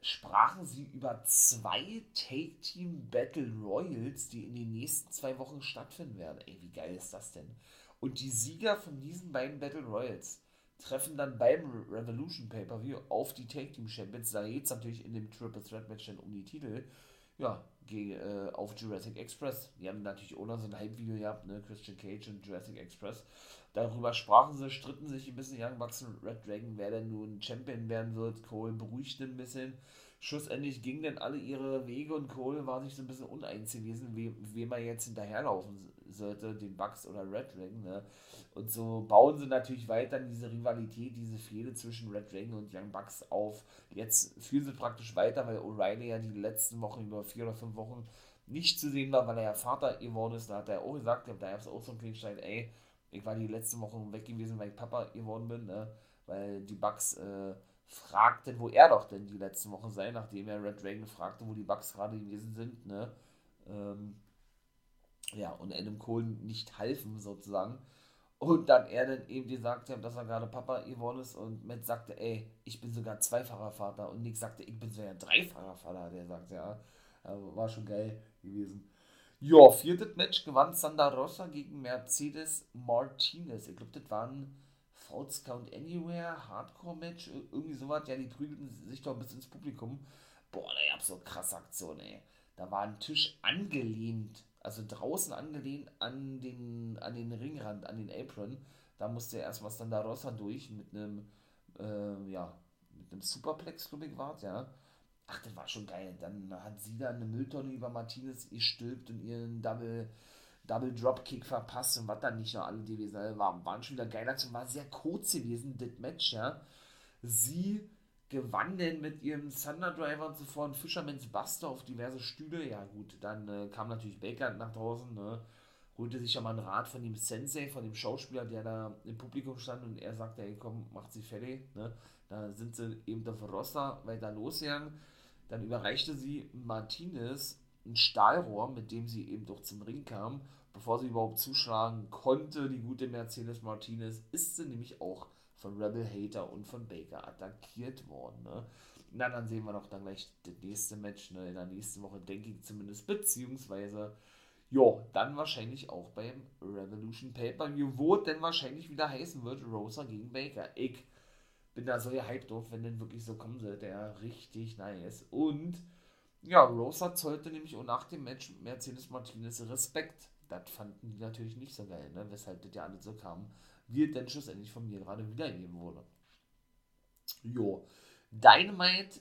Sprachen sie über zwei Take Team Battle Royals, die in den nächsten zwei Wochen stattfinden werden. Ey, wie geil ist das denn? Und die Sieger von diesen beiden Battle Royals treffen dann beim Revolution Pay-Per-View auf die Take Team Champions. Da geht es natürlich in dem Triple Threat Match dann um die Titel. Ja, äh, auf Jurassic Express. Die haben natürlich auch noch so ein Hype-Video gehabt, ne? Christian Cage und Jurassic Express. Darüber sprachen sie, stritten sich ein bisschen Young Bucks und Red Dragon, wer denn nun Champion werden wird. Cole beruhigte ein bisschen. Schlussendlich gingen dann alle ihre Wege und Cole war sich so ein bisschen uneins gewesen, we, wem er jetzt hinterherlaufen sollte, den Bucks oder Red Dragon. Ne? Und so bauen sie natürlich weiter diese Rivalität, diese Fehde zwischen Red Dragon und Young Bucks auf. Jetzt führen sie praktisch weiter, weil O'Reilly ja die letzten Wochen, über vier oder fünf Wochen, nicht zu sehen war, weil er ja Vater geworden ist. Da hat er auch gesagt, da gab es auch so einen Klingstein, ey, ich war die letzten Wochen weg gewesen, weil ich Papa geworden bin, ne? weil die Bucks äh, fragten, wo er doch denn die letzten Wochen sei, nachdem er Red Dragon fragte, wo die Bucks gerade gewesen sind. Ne? Ähm, ja, und Adam Cole nicht halfen sozusagen. Und dann er dann eben gesagt hat, dass er gerade Papa geworden ist und Matt sagte, ey, ich bin sogar zweifacher Vater und Nick sagte, ich bin sogar dreifacher Vater, der sagt, ja, also war schon geil gewesen. Ja, viertes Match gewann Sandra Rosa gegen Mercedes Martinez. Ich glaube, das war ein Count Anywhere, Hardcore-Match, irgendwie sowas. Ja, die prügelten sich doch bis ins Publikum. Boah, da gab so krasse Aktionen, ey. Da war ein Tisch angelehnt also draußen angelehnt an den, an den Ringrand, an den Apron. Da musste er erstmal Standard Rossa durch mit einem, äh, ja, mit einem Superplex, glaube ich, war ja. Ach, das war schon geil. Dann hat sie da eine Mülltonne über Martinez gestülpt und ihren Double, Double Dropkick verpasst und was dann nicht noch alle gewesen war. Waren schon wieder geil. Das war sehr kurz gewesen, das Match, ja. Sie gewann denn mit ihrem Thunder Driver und zuvor ein Fisherman's Buster auf diverse Stühle. Ja, gut, dann äh, kam natürlich Baker nach draußen, ne, holte sich ja mal einen Rat von dem Sensei, von dem Schauspieler, der da im Publikum stand und er sagte, ey, komm, macht sie fertig. Ne. Da sind sie eben auf Roster weiter losgegangen. Dann überreichte sie Martinez ein Stahlrohr, mit dem sie eben doch zum Ring kam. Bevor sie überhaupt zuschlagen konnte, die gute Mercedes Martinez, ist sie nämlich auch von Rebel Hater und von Baker attackiert worden. Ne? Na, dann sehen wir noch dann gleich das nächste Match ne, in der nächsten Woche, denke ich zumindest, beziehungsweise, ja, dann wahrscheinlich auch beim Revolution Pay-Per-View, wo denn wahrscheinlich wieder heißen wird, Rosa gegen Baker. Ich bin da so gehypt drauf, wenn denn wirklich so kommen sollte, ja, richtig nice. Und, ja, Rosa zollte nämlich auch nach dem Match Mercedes Martinez Respekt. Das fanden die natürlich nicht so geil, ne? weshalb das ja alles so kam wie denn schlussendlich von mir gerade wiedergegeben wurde. Jo, Dynamite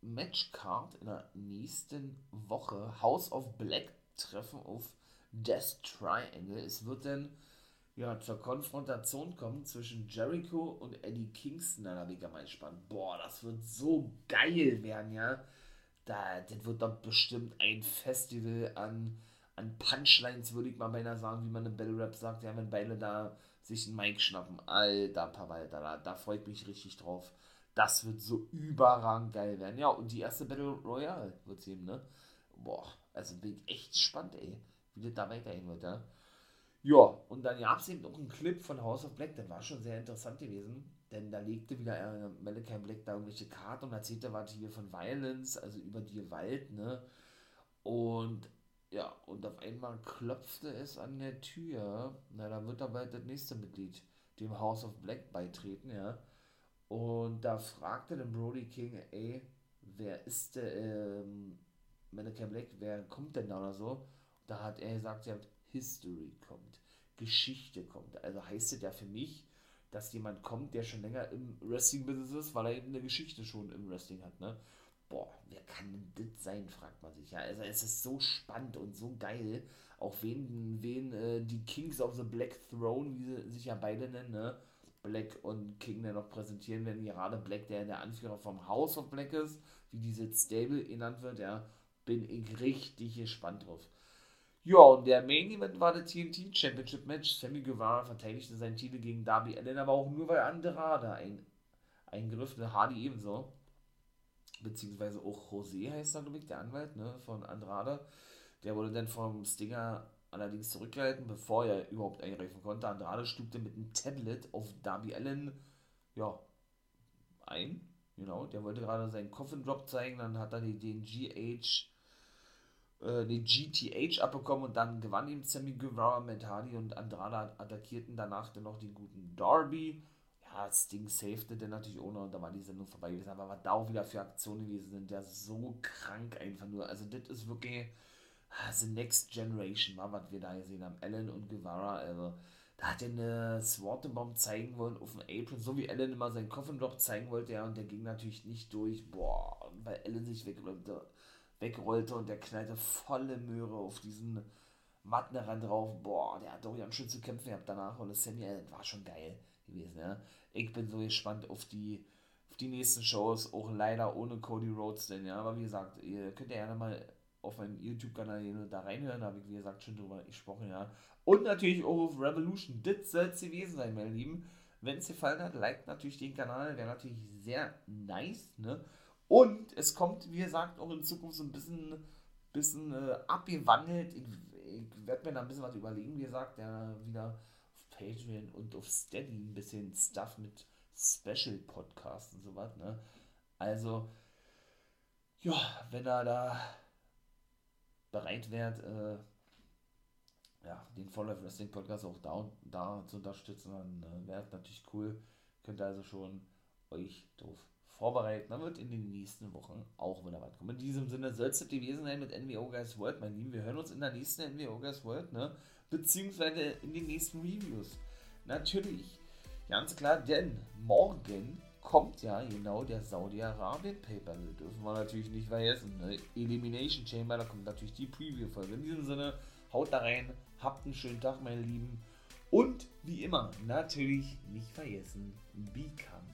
Matchcard in der nächsten Woche. House of Black treffen auf Death Triangle. Es wird dann ja, zur Konfrontation kommen zwischen Jericho und Eddie Kingston. Da bin ich mal gespannt. Boah, das wird so geil werden, ja. Da, das wird doch bestimmt ein Festival an, an Punchlines, würde ich mal beinahe sagen, wie man in Battle Rap sagt. Ja, wenn beide da sich einen Mike schnappen. Alter, Alter, da, freut mich richtig drauf. Das wird so überragend geil werden. Ja, und die erste Battle Royale wird es eben, ne? Boah, also bin ich echt gespannt, ey, wie das da weitergehen wird, ja. Ja, und dann gab es eben noch einen Clip von House of Black, der war schon sehr interessant gewesen, denn da legte wieder äh, Malachi Black da irgendwelche Karten und erzählte was hier von Violence, also über die Gewalt, ne? Und ja, und auf einmal klopfte es an der Tür. Na, da wird aber das nächste Mitglied dem House of Black beitreten, ja. Und da fragte dann Brody King, ey, wer ist der, ähm, Mannequin Black, wer kommt denn da oder so? Da hat er gesagt, ja, History kommt, Geschichte kommt. Also heißt es ja für mich, dass jemand kommt, der schon länger im Wrestling-Business ist, weil er eben eine Geschichte schon im Wrestling hat, ne? Boah, wer kann denn das sein, fragt man sich. Ja, also es ist so spannend und so geil. Auch wen, wen äh, die Kings of the Black Throne, wie sie sich ja beide nennen, ne? Black und King dann noch präsentieren werden. Gerade Black, der der Anführer vom House of Black ist, wie diese Stable genannt wird, ja, bin ich richtig gespannt drauf. Ja, und der Main Event war der TNT Championship Match. Sammy Guevara verteidigte seinen Titel gegen Darby Allen, aber auch nur weil Andrade ein, eingriff, Hardy ebenso beziehungsweise auch José heißt er, glaube ich, der Anwalt ne, von Andrade. Der wurde dann vom Stinger allerdings zurückgehalten, bevor er überhaupt eingreifen konnte. Andrade stupte mit einem Tablet auf Darby Allen ja, ein. Genau, der wollte gerade seinen Coffin Drop zeigen, dann hat er den, den GH, äh, den GTH abbekommen und dann gewann ihm Sammy Guevara mit Hardy und Andrade attackierten danach dann noch den guten Darby ja, Sting safete denn natürlich ohne und da war die Sendung vorbei gewesen. Aber was da auch wieder für Aktionen gewesen sind, ja so krank einfach nur. Also das ist wirklich ah, the next generation, war, was wir da gesehen haben. Allen und Guevara, also da hat er eine Sword zeigen wollen auf dem Apron, so wie Allen immer seinen Coffin Drop zeigen wollte, ja, und der ging natürlich nicht durch, boah, weil Allen sich wegrollte, wegrollte und der knallte volle Möhre auf diesen Mattenrand drauf, boah, der hat doch ganz schön zu kämpfen gehabt danach und das Sammy Allen war schon geil gewesen, ja. Ich bin so gespannt auf die, auf die nächsten Shows, auch leider ohne Cody Rhodes, denn ja, aber wie gesagt, ihr könnt ja gerne mal auf meinem YouTube-Kanal da reinhören, da habe ich wie gesagt schon drüber gesprochen, ja. Und natürlich auch auf Revolution. Das soll es gewesen sein, meine Lieben. Wenn es gefallen hat, liked natürlich den Kanal, wäre natürlich sehr nice, ne? Und es kommt, wie gesagt, auch in Zukunft so ein bisschen, bisschen äh, abgewandelt. Ich, ich werde mir da ein bisschen was überlegen, wie gesagt, ja, wieder Patreon und auf Steady ein bisschen Stuff mit Special Podcasts und sowas, ne? Also, ja, wenn er da bereit wärt, äh, ja, den For Life Wrestling Podcast auch da, da zu unterstützen, dann äh, wäre natürlich cool. Könnt ihr also schon euch darauf vorbereiten. Dann wird in den nächsten Wochen auch wieder was kommen. In diesem Sinne soll es gewesen sein mit NWO Guys World, mein Lieben. Wir hören uns in der nächsten NWO Guys World, ne? Beziehungsweise in den nächsten Reviews. Natürlich. Ganz klar, denn morgen kommt ja genau der Saudi-Arabien Paper. Dürfen wir natürlich nicht vergessen. Ne? Elimination Chamber, da kommt natürlich die Preview-Folge. In diesem Sinne, haut da rein, Habt einen schönen Tag, meine Lieben. Und wie immer, natürlich nicht vergessen, become